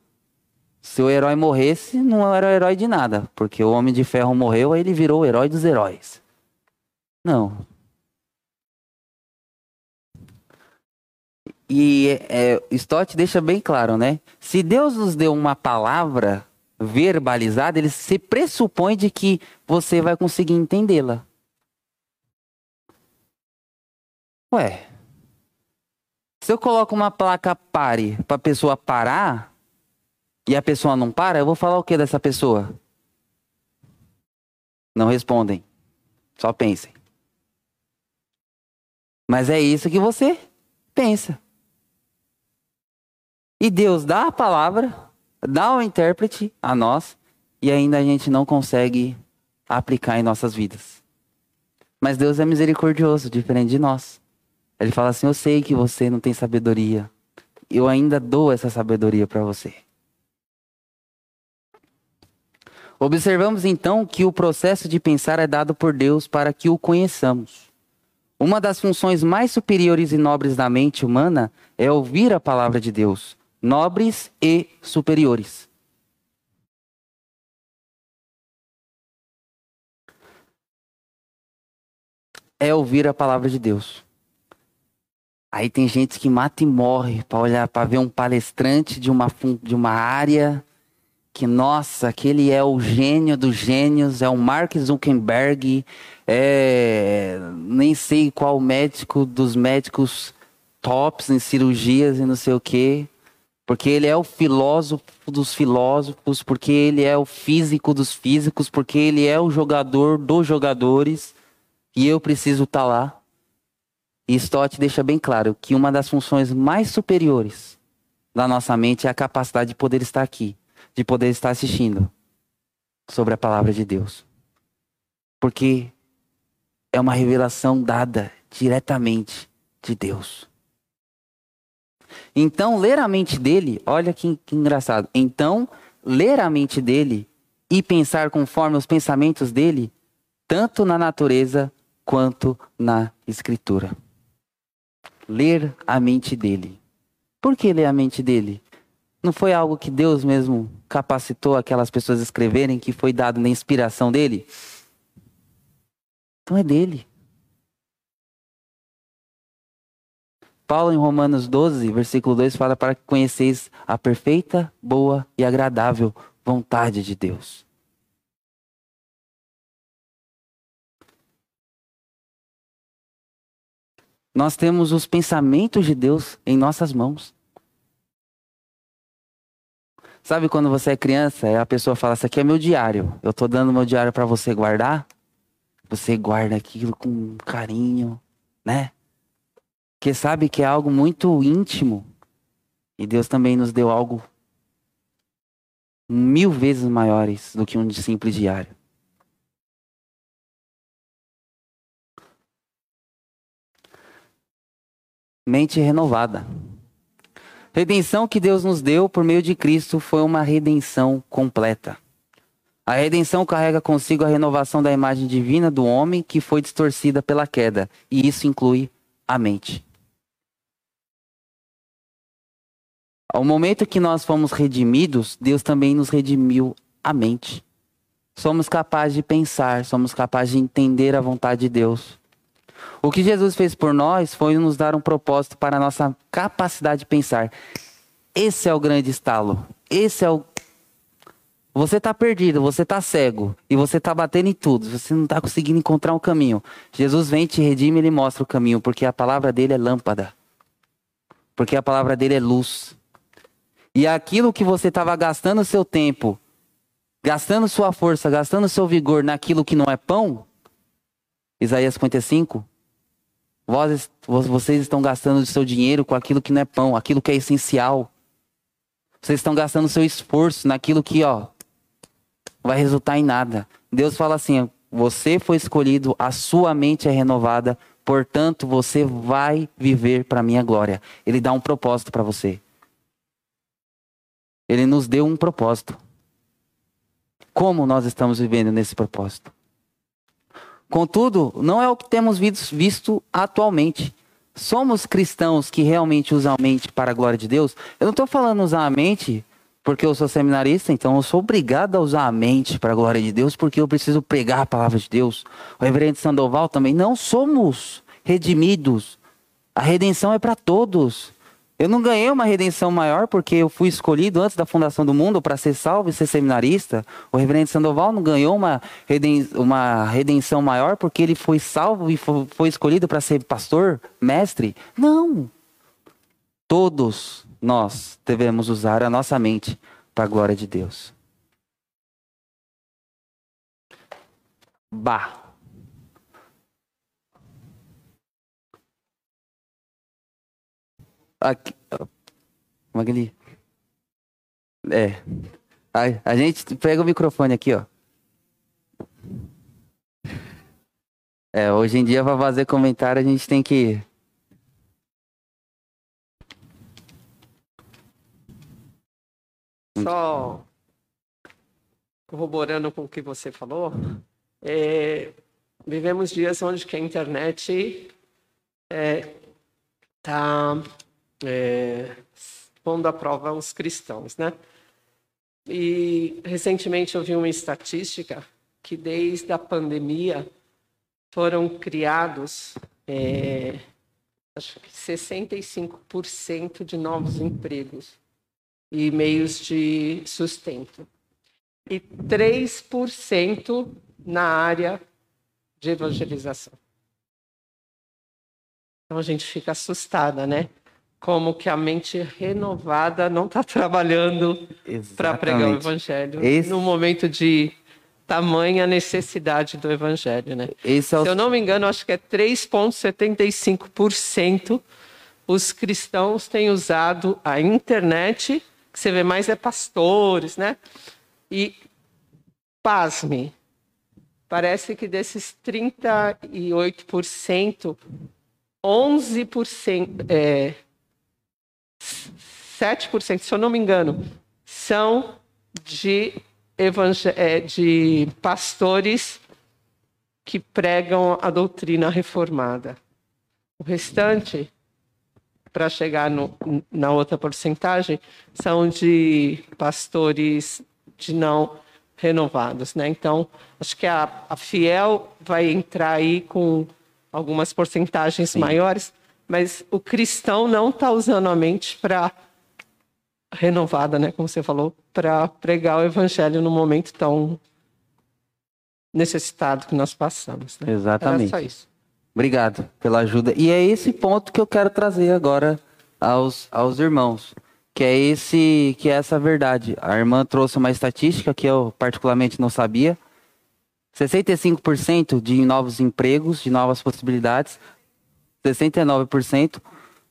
Se o herói morresse, não era herói de nada. Porque o Homem de Ferro morreu, aí ele virou o herói dos heróis. Não. E é, Stott deixa bem claro, né? Se Deus nos deu uma palavra verbalizada, ele se pressupõe de que você vai conseguir entendê-la. Ué, se eu coloco uma placa pare para a pessoa parar e a pessoa não para, eu vou falar o que dessa pessoa? Não respondem. Só pensem. Mas é isso que você pensa. E Deus dá a palavra, dá o intérprete a nós e ainda a gente não consegue aplicar em nossas vidas. Mas Deus é misericordioso, diferente de nós. Ele fala assim: Eu sei que você não tem sabedoria. Eu ainda dou essa sabedoria para você. Observamos então que o processo de pensar é dado por Deus para que o conheçamos. Uma das funções mais superiores e nobres da mente humana é ouvir a palavra de Deus, nobres e superiores. É ouvir a palavra de Deus. Aí tem gente que mata e morre para olhar, para ver um palestrante de uma, de uma área que, nossa, aquele é o gênio dos gênios, é o Mark Zuckerberg, é nem sei qual médico dos médicos tops em cirurgias e não sei o quê. Porque ele é o filósofo dos filósofos, porque ele é o físico dos físicos, porque ele é o jogador dos jogadores, e eu preciso estar tá lá. E Stott deixa bem claro que uma das funções mais superiores da nossa mente é a capacidade de poder estar aqui, de poder estar assistindo sobre a palavra de Deus. Porque é uma revelação dada diretamente de Deus. Então, ler a mente dele, olha que, que engraçado. Então, ler a mente dele e pensar conforme os pensamentos dele, tanto na natureza quanto na escritura. Ler a mente dele. Por que ler a mente dele? Não foi algo que Deus mesmo capacitou aquelas pessoas a escreverem, que foi dado na inspiração dele? Então é dele. Paulo, em Romanos 12, versículo 2, fala para que conheceis a perfeita, boa e agradável vontade de Deus. Nós temos os pensamentos de Deus em nossas mãos. Sabe quando você é criança a pessoa fala: Isso aqui é meu diário, eu estou dando meu diário para você guardar? Você guarda aquilo com carinho, né? Porque sabe que é algo muito íntimo. E Deus também nos deu algo mil vezes maiores do que um simples diário. Mente renovada. Redenção que Deus nos deu por meio de Cristo foi uma redenção completa. A redenção carrega consigo a renovação da imagem divina do homem que foi distorcida pela queda, e isso inclui a mente. Ao momento que nós fomos redimidos, Deus também nos redimiu a mente. Somos capazes de pensar, somos capazes de entender a vontade de Deus. O que Jesus fez por nós foi nos dar um propósito para a nossa capacidade de pensar. Esse é o grande estalo. Esse é o. Você está perdido, você está cego e você está batendo em tudo. Você não está conseguindo encontrar um caminho. Jesus vem, te redime, ele mostra o caminho, porque a palavra dele é lâmpada. Porque a palavra dele é luz. E aquilo que você estava gastando seu tempo, gastando sua força, gastando seu vigor naquilo que não é pão, Isaías 55, vós, vocês estão gastando seu dinheiro com aquilo que não é pão, aquilo que é essencial. Vocês estão gastando seu esforço naquilo que, ó, vai resultar em nada. Deus fala assim: você foi escolhido, a sua mente é renovada, portanto você vai viver para minha glória. Ele dá um propósito para você. Ele nos deu um propósito. Como nós estamos vivendo nesse propósito? Contudo, não é o que temos visto atualmente. Somos cristãos que realmente usam a mente para a glória de Deus? Eu não estou falando usar a mente porque eu sou seminarista, então eu sou obrigado a usar a mente para a glória de Deus, porque eu preciso pregar a palavra de Deus. O reverendo Sandoval também. Não somos redimidos. A redenção é para todos. Eu não ganhei uma redenção maior porque eu fui escolhido antes da fundação do mundo para ser salvo e ser seminarista. O reverendo Sandoval não ganhou uma, reden uma redenção maior porque ele foi salvo e foi escolhido para ser pastor, mestre. Não. Todos nós devemos usar a nossa mente para a glória de Deus. Bah. Aqui, é. É. A, a gente pega o microfone aqui, ó. É, hoje em dia, para fazer comentário, a gente tem que. Só corroborando com o que você falou, é, vivemos dias onde que a internet está é, tá é, pondo à prova os cristãos, né? E recentemente eu vi uma estatística que desde a pandemia foram criados é, acho que 65% de novos empregos e meios de sustento. E 3% na área de evangelização. Então a gente fica assustada, né? Como que a mente renovada não está trabalhando para pregar o evangelho Esse... no momento de tamanha necessidade do evangelho, né? É o... Se eu não me engano, acho que é 3,75% os cristãos têm usado a internet, que você vê mais é pastores, né? E pasme, parece que desses 38%, 11%, é, 7%, se eu não me engano, são de, é, de pastores que pregam a doutrina reformada. O restante, para chegar no, na outra porcentagem, são de pastores de não renovados, né? Então, acho que a, a Fiel vai entrar aí com algumas porcentagens Sim. maiores, mas o cristão não está usando a mente para renovada, né? Como você falou, para pregar o evangelho no momento tão necessitado que nós passamos. Né? Exatamente. Era só isso. Obrigado pela ajuda. E é esse ponto que eu quero trazer agora aos, aos irmãos que é esse, que é essa verdade. A irmã trouxe uma estatística que eu particularmente não sabia. 65% de novos empregos, de novas possibilidades, 69%.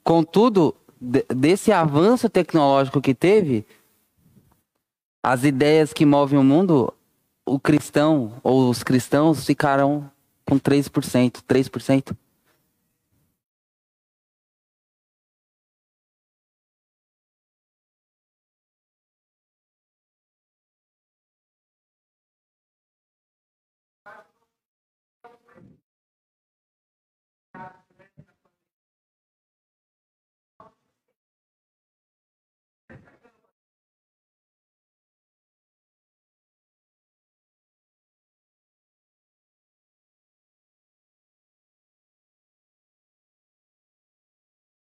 Contudo, desse avanço tecnológico que teve, as ideias que movem o mundo, o cristão ou os cristãos ficaram com 3%, 3%.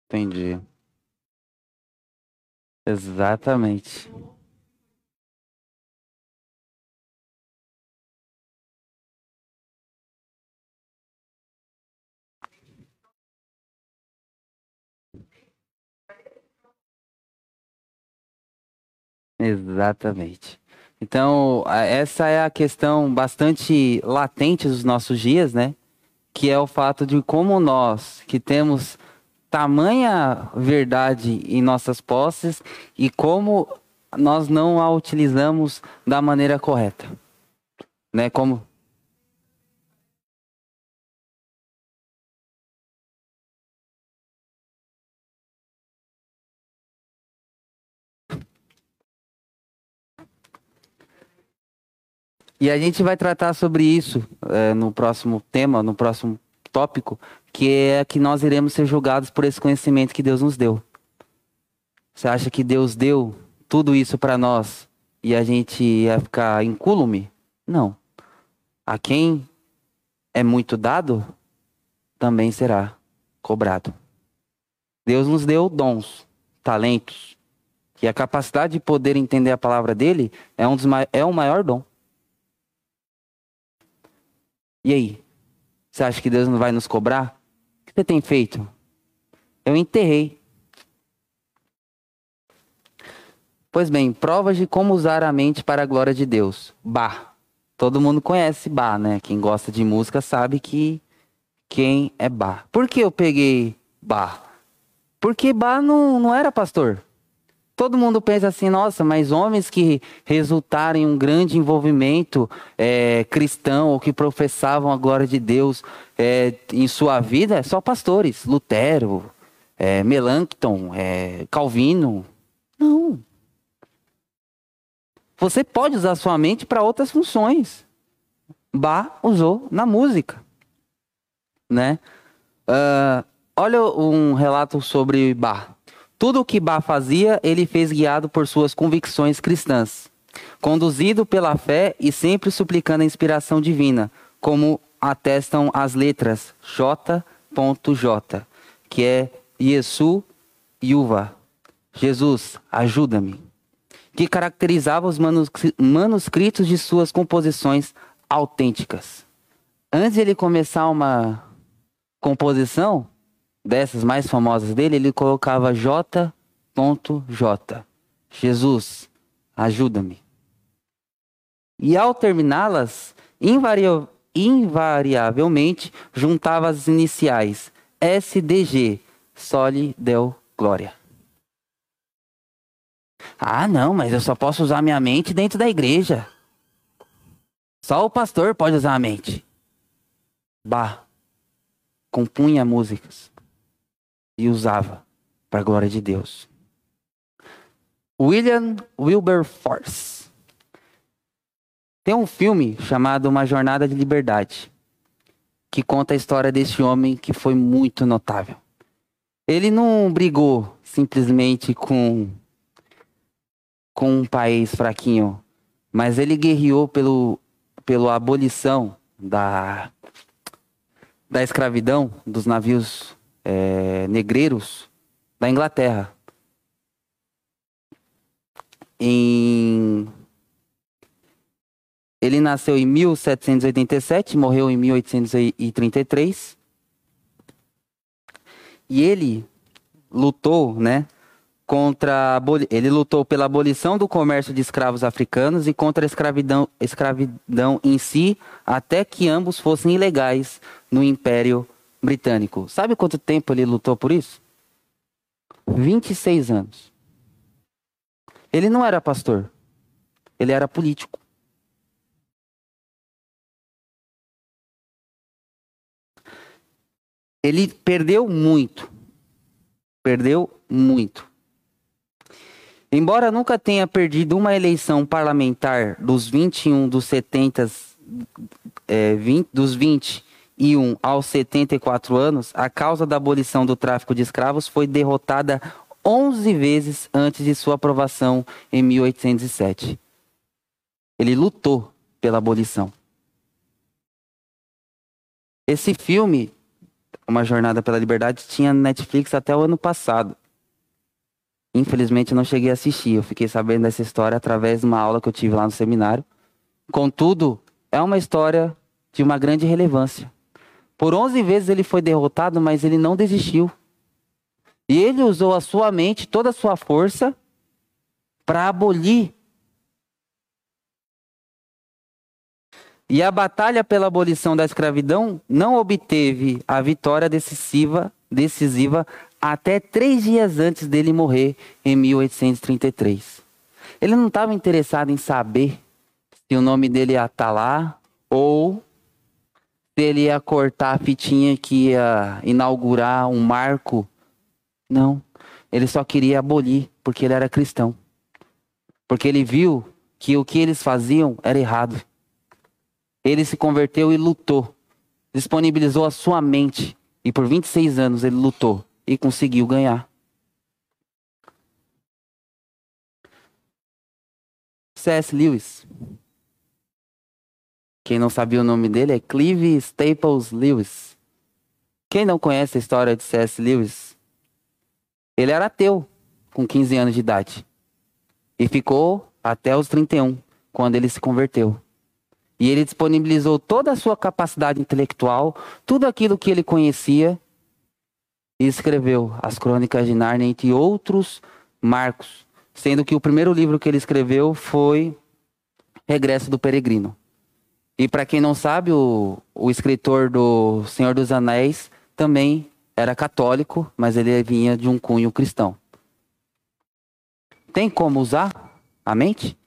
Entendi. Exatamente. Exatamente. Então, essa é a questão bastante latente dos nossos dias, né? Que é o fato de como nós, que temos tamanha verdade em nossas posses e como nós não a utilizamos da maneira correta. Né? Como E a gente vai tratar sobre isso é, no próximo tema, no próximo tópico, que é que nós iremos ser julgados por esse conhecimento que Deus nos deu. Você acha que Deus deu tudo isso para nós e a gente ia ficar incúlume? Não. A quem é muito dado, também será cobrado. Deus nos deu dons, talentos, e a capacidade de poder entender a palavra dele é, um dos, é o maior dom. E aí? Você acha que Deus não vai nos cobrar? Você tem feito? Eu enterrei. Pois bem, provas de como usar a mente para a glória de Deus. Bar. Todo mundo conhece bar, né? Quem gosta de música sabe que quem é bar. Por que eu peguei bar? Porque bar não, não era pastor. Todo mundo pensa assim, nossa, mas homens que resultaram em um grande envolvimento é, cristão ou que professavam a glória de Deus é, em sua vida, só pastores. Lutero, é, Melancton, é, Calvino. Não. Você pode usar sua mente para outras funções. Bach usou na música. Né? Uh, olha um relato sobre Bach. Tudo o que Bá fazia, ele fez guiado por suas convicções cristãs, conduzido pela fé e sempre suplicando a inspiração divina, como atestam as letras J.J, que é Yesu Yuva, Jesus, ajuda-me, que caracterizava os manuscritos de suas composições autênticas. Antes de ele começar uma composição, dessas mais famosas dele, ele colocava J. J. Jesus, ajuda-me. E ao terminá-las, invariavelmente juntava as iniciais SDG, Soli Del Glória. Ah, não, mas eu só posso usar minha mente dentro da igreja. Só o pastor pode usar a mente. Bah, compunha músicas e usava para a glória de Deus. William Wilberforce. Tem um filme chamado Uma Jornada de Liberdade, que conta a história desse homem que foi muito notável. Ele não brigou simplesmente com com um país fraquinho, mas ele guerreou pelo pela abolição da da escravidão dos navios é, negreiros da Inglaterra. Em... Ele nasceu em 1787, morreu em 1833. E ele lutou, né, contra ele lutou pela abolição do comércio de escravos africanos e contra a escravidão, escravidão em si, até que ambos fossem ilegais no Império Britânico. Sabe quanto tempo ele lutou por isso? 26 anos. Ele não era pastor. Ele era político. Ele perdeu muito. Perdeu muito. Embora nunca tenha perdido uma eleição parlamentar dos 21 dos 70, é, 20, dos 21 aos 74 anos, a causa da abolição do tráfico de escravos foi derrotada 11 vezes antes de sua aprovação em 1807. Ele lutou pela abolição. Esse filme, Uma Jornada pela Liberdade, tinha Netflix até o ano passado. Infelizmente eu não cheguei a assistir, eu fiquei sabendo dessa história através de uma aula que eu tive lá no seminário. Contudo, é uma história de uma grande relevância. Por 11 vezes ele foi derrotado, mas ele não desistiu. E ele usou a sua mente, toda a sua força, para abolir. E a batalha pela abolição da escravidão não obteve a vitória decisiva, decisiva até três dias antes dele morrer, em 1833. Ele não estava interessado em saber se o nome dele ia estar tá lá ou ele ia cortar a fitinha que ia inaugurar um marco. Não. Ele só queria abolir, porque ele era cristão. Porque ele viu que o que eles faziam era errado. Ele se converteu e lutou. Disponibilizou a sua mente. E por 26 anos ele lutou e conseguiu ganhar. C.S. Lewis. Quem não sabia o nome dele é Clive Staples Lewis. Quem não conhece a história de C.S. Lewis? Ele era ateu com 15 anos de idade. E ficou até os 31, quando ele se converteu. E ele disponibilizou toda a sua capacidade intelectual, tudo aquilo que ele conhecia, e escreveu as Crônicas de Nárnia, entre outros marcos, sendo que o primeiro livro que ele escreveu foi Regresso do Peregrino. E para quem não sabe, o, o escritor do Senhor dos Anéis também era católico, mas ele vinha de um cunho cristão. Tem como usar a mente?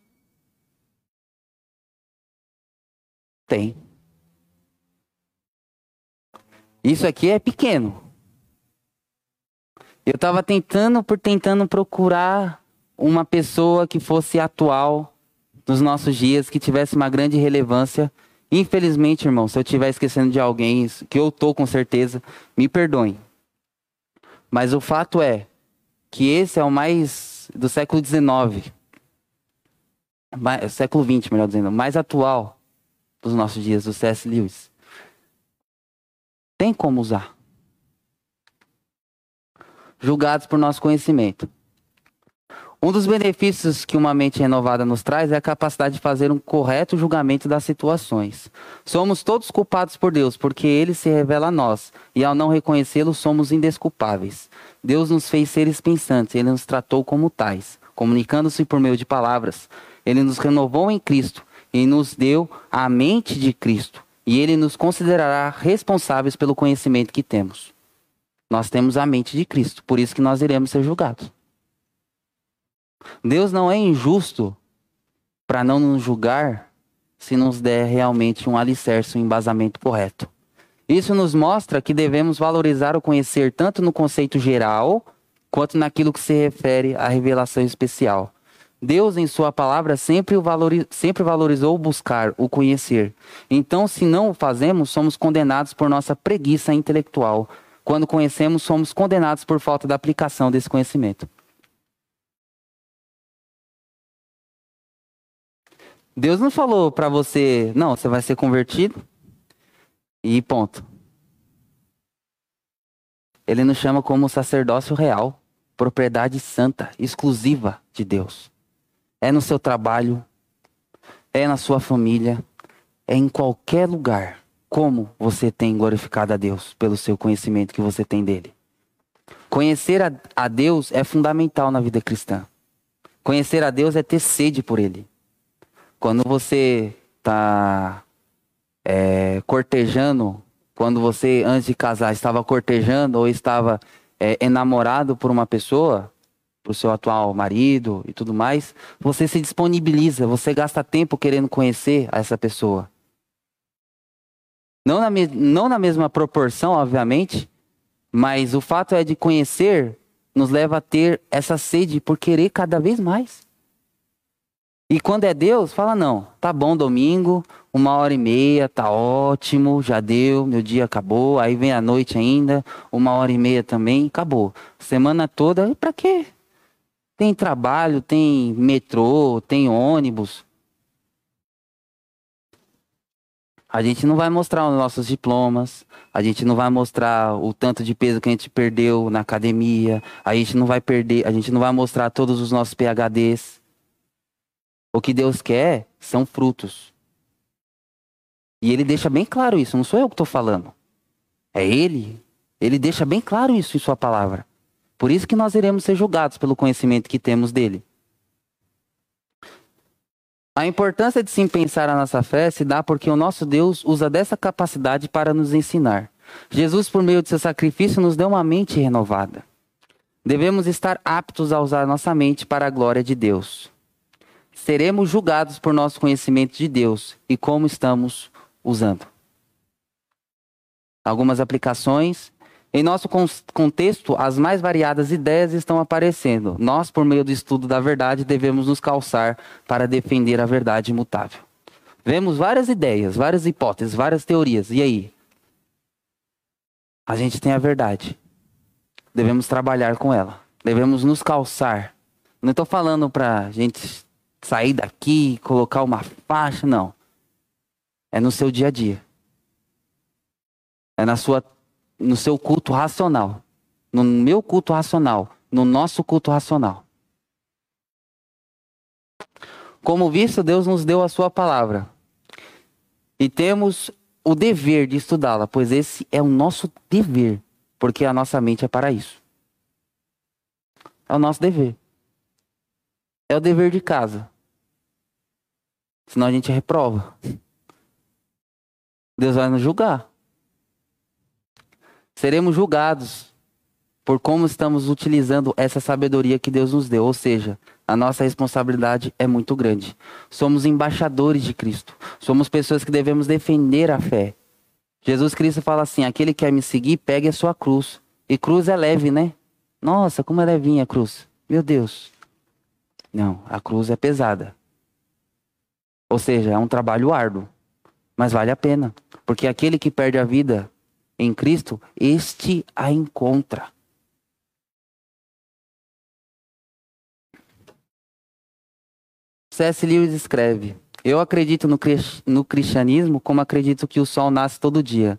Tem. Isso aqui é pequeno. Eu estava tentando por tentando procurar uma pessoa que fosse atual nos nossos dias, que tivesse uma grande relevância. Infelizmente, irmão, se eu estiver esquecendo de alguém, que eu tô com certeza, me perdoem. Mas o fato é que esse é o mais do século XIX, século XX, melhor dizendo, mais atual dos nossos dias, o C.S. Lewis. Tem como usar julgados por nosso conhecimento. Um dos benefícios que uma mente renovada nos traz é a capacidade de fazer um correto julgamento das situações. Somos todos culpados por Deus, porque Ele se revela a nós, e ao não reconhecê-lo, somos indesculpáveis. Deus nos fez seres pensantes, Ele nos tratou como tais, comunicando-se por meio de palavras. Ele nos renovou em Cristo e nos deu a mente de Cristo, e Ele nos considerará responsáveis pelo conhecimento que temos. Nós temos a mente de Cristo, por isso que nós iremos ser julgados. Deus não é injusto para não nos julgar se nos der realmente um alicerce, um embasamento correto. Isso nos mostra que devemos valorizar o conhecer tanto no conceito geral quanto naquilo que se refere à revelação especial. Deus, em Sua palavra, sempre, valoriz... sempre valorizou buscar o conhecer. Então, se não o fazemos, somos condenados por nossa preguiça intelectual. Quando conhecemos, somos condenados por falta da aplicação desse conhecimento. Deus não falou para você, não, você vai ser convertido e ponto. Ele nos chama como sacerdócio real, propriedade santa, exclusiva de Deus. É no seu trabalho, é na sua família, é em qualquer lugar. Como você tem glorificado a Deus pelo seu conhecimento que você tem dele? Conhecer a, a Deus é fundamental na vida cristã. Conhecer a Deus é ter sede por Ele. Quando você está é, cortejando, quando você, antes de casar, estava cortejando ou estava é, enamorado por uma pessoa, por seu atual marido e tudo mais, você se disponibiliza, você gasta tempo querendo conhecer essa pessoa. Não na, não na mesma proporção, obviamente, mas o fato é de conhecer nos leva a ter essa sede por querer cada vez mais. E quando é Deus, fala não, tá bom domingo, uma hora e meia, tá ótimo, já deu, meu dia acabou, aí vem a noite ainda, uma hora e meia também, acabou. Semana toda, pra quê? Tem trabalho, tem metrô, tem ônibus. A gente não vai mostrar os nossos diplomas, a gente não vai mostrar o tanto de peso que a gente perdeu na academia, a gente não vai perder, a gente não vai mostrar todos os nossos PHDs. O que Deus quer são frutos. E ele deixa bem claro isso, não sou eu que estou falando. É ele. Ele deixa bem claro isso em sua palavra. Por isso que nós iremos ser julgados pelo conhecimento que temos dele. A importância de sim pensar a nossa fé se dá porque o nosso Deus usa dessa capacidade para nos ensinar. Jesus, por meio de seu sacrifício, nos deu uma mente renovada. Devemos estar aptos a usar nossa mente para a glória de Deus seremos julgados por nosso conhecimento de Deus e como estamos usando. Algumas aplicações. Em nosso contexto, as mais variadas ideias estão aparecendo. Nós, por meio do estudo da verdade, devemos nos calçar para defender a verdade imutável. Vemos várias ideias, várias hipóteses, várias teorias. E aí? A gente tem a verdade. Devemos trabalhar com ela. Devemos nos calçar. Não estou falando para a gente sair daqui, colocar uma faixa, não. É no seu dia a dia. É na sua, no seu culto racional. No meu culto racional. No nosso culto racional. Como visto, Deus nos deu a sua palavra. E temos o dever de estudá-la, pois esse é o nosso dever, porque a nossa mente é para isso. É o nosso dever. É o dever de casa. Senão a gente reprova. Deus vai nos julgar. Seremos julgados por como estamos utilizando essa sabedoria que Deus nos deu. Ou seja, a nossa responsabilidade é muito grande. Somos embaixadores de Cristo. Somos pessoas que devemos defender a fé. Jesus Cristo fala assim: aquele que quer me seguir, pegue a sua cruz. E cruz é leve, né? Nossa, como é levinha a cruz. Meu Deus. Não, a cruz é pesada. Ou seja, é um trabalho árduo, mas vale a pena, porque aquele que perde a vida em Cristo, este a encontra. C.S. Lewis escreve: Eu acredito no, no cristianismo como acredito que o sol nasce todo dia.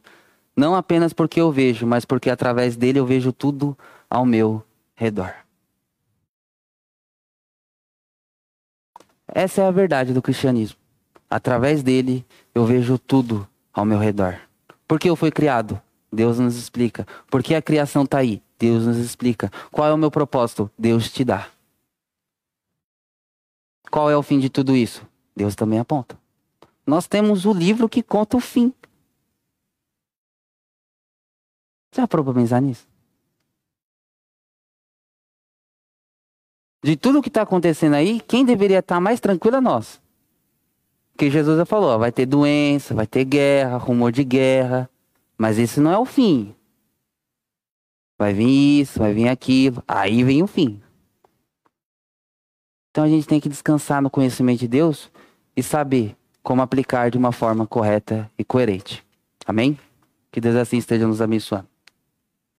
Não apenas porque eu vejo, mas porque através dele eu vejo tudo ao meu redor. Essa é a verdade do cristianismo. Através dele, eu vejo tudo ao meu redor. Por que eu fui criado? Deus nos explica. Por que a criação está aí? Deus nos explica. Qual é o meu propósito? Deus te dá. Qual é o fim de tudo isso? Deus também aponta. Nós temos o livro que conta o fim. Já parou para pensar nisso? De tudo que está acontecendo aí, quem deveria estar tá mais tranquilo é nós. Porque Jesus já falou, ó, vai ter doença, vai ter guerra, rumor de guerra. Mas esse não é o fim. Vai vir isso, vai vir aquilo. Aí vem o fim. Então a gente tem que descansar no conhecimento de Deus e saber como aplicar de uma forma correta e coerente. Amém? Que Deus assim esteja nos abençoando.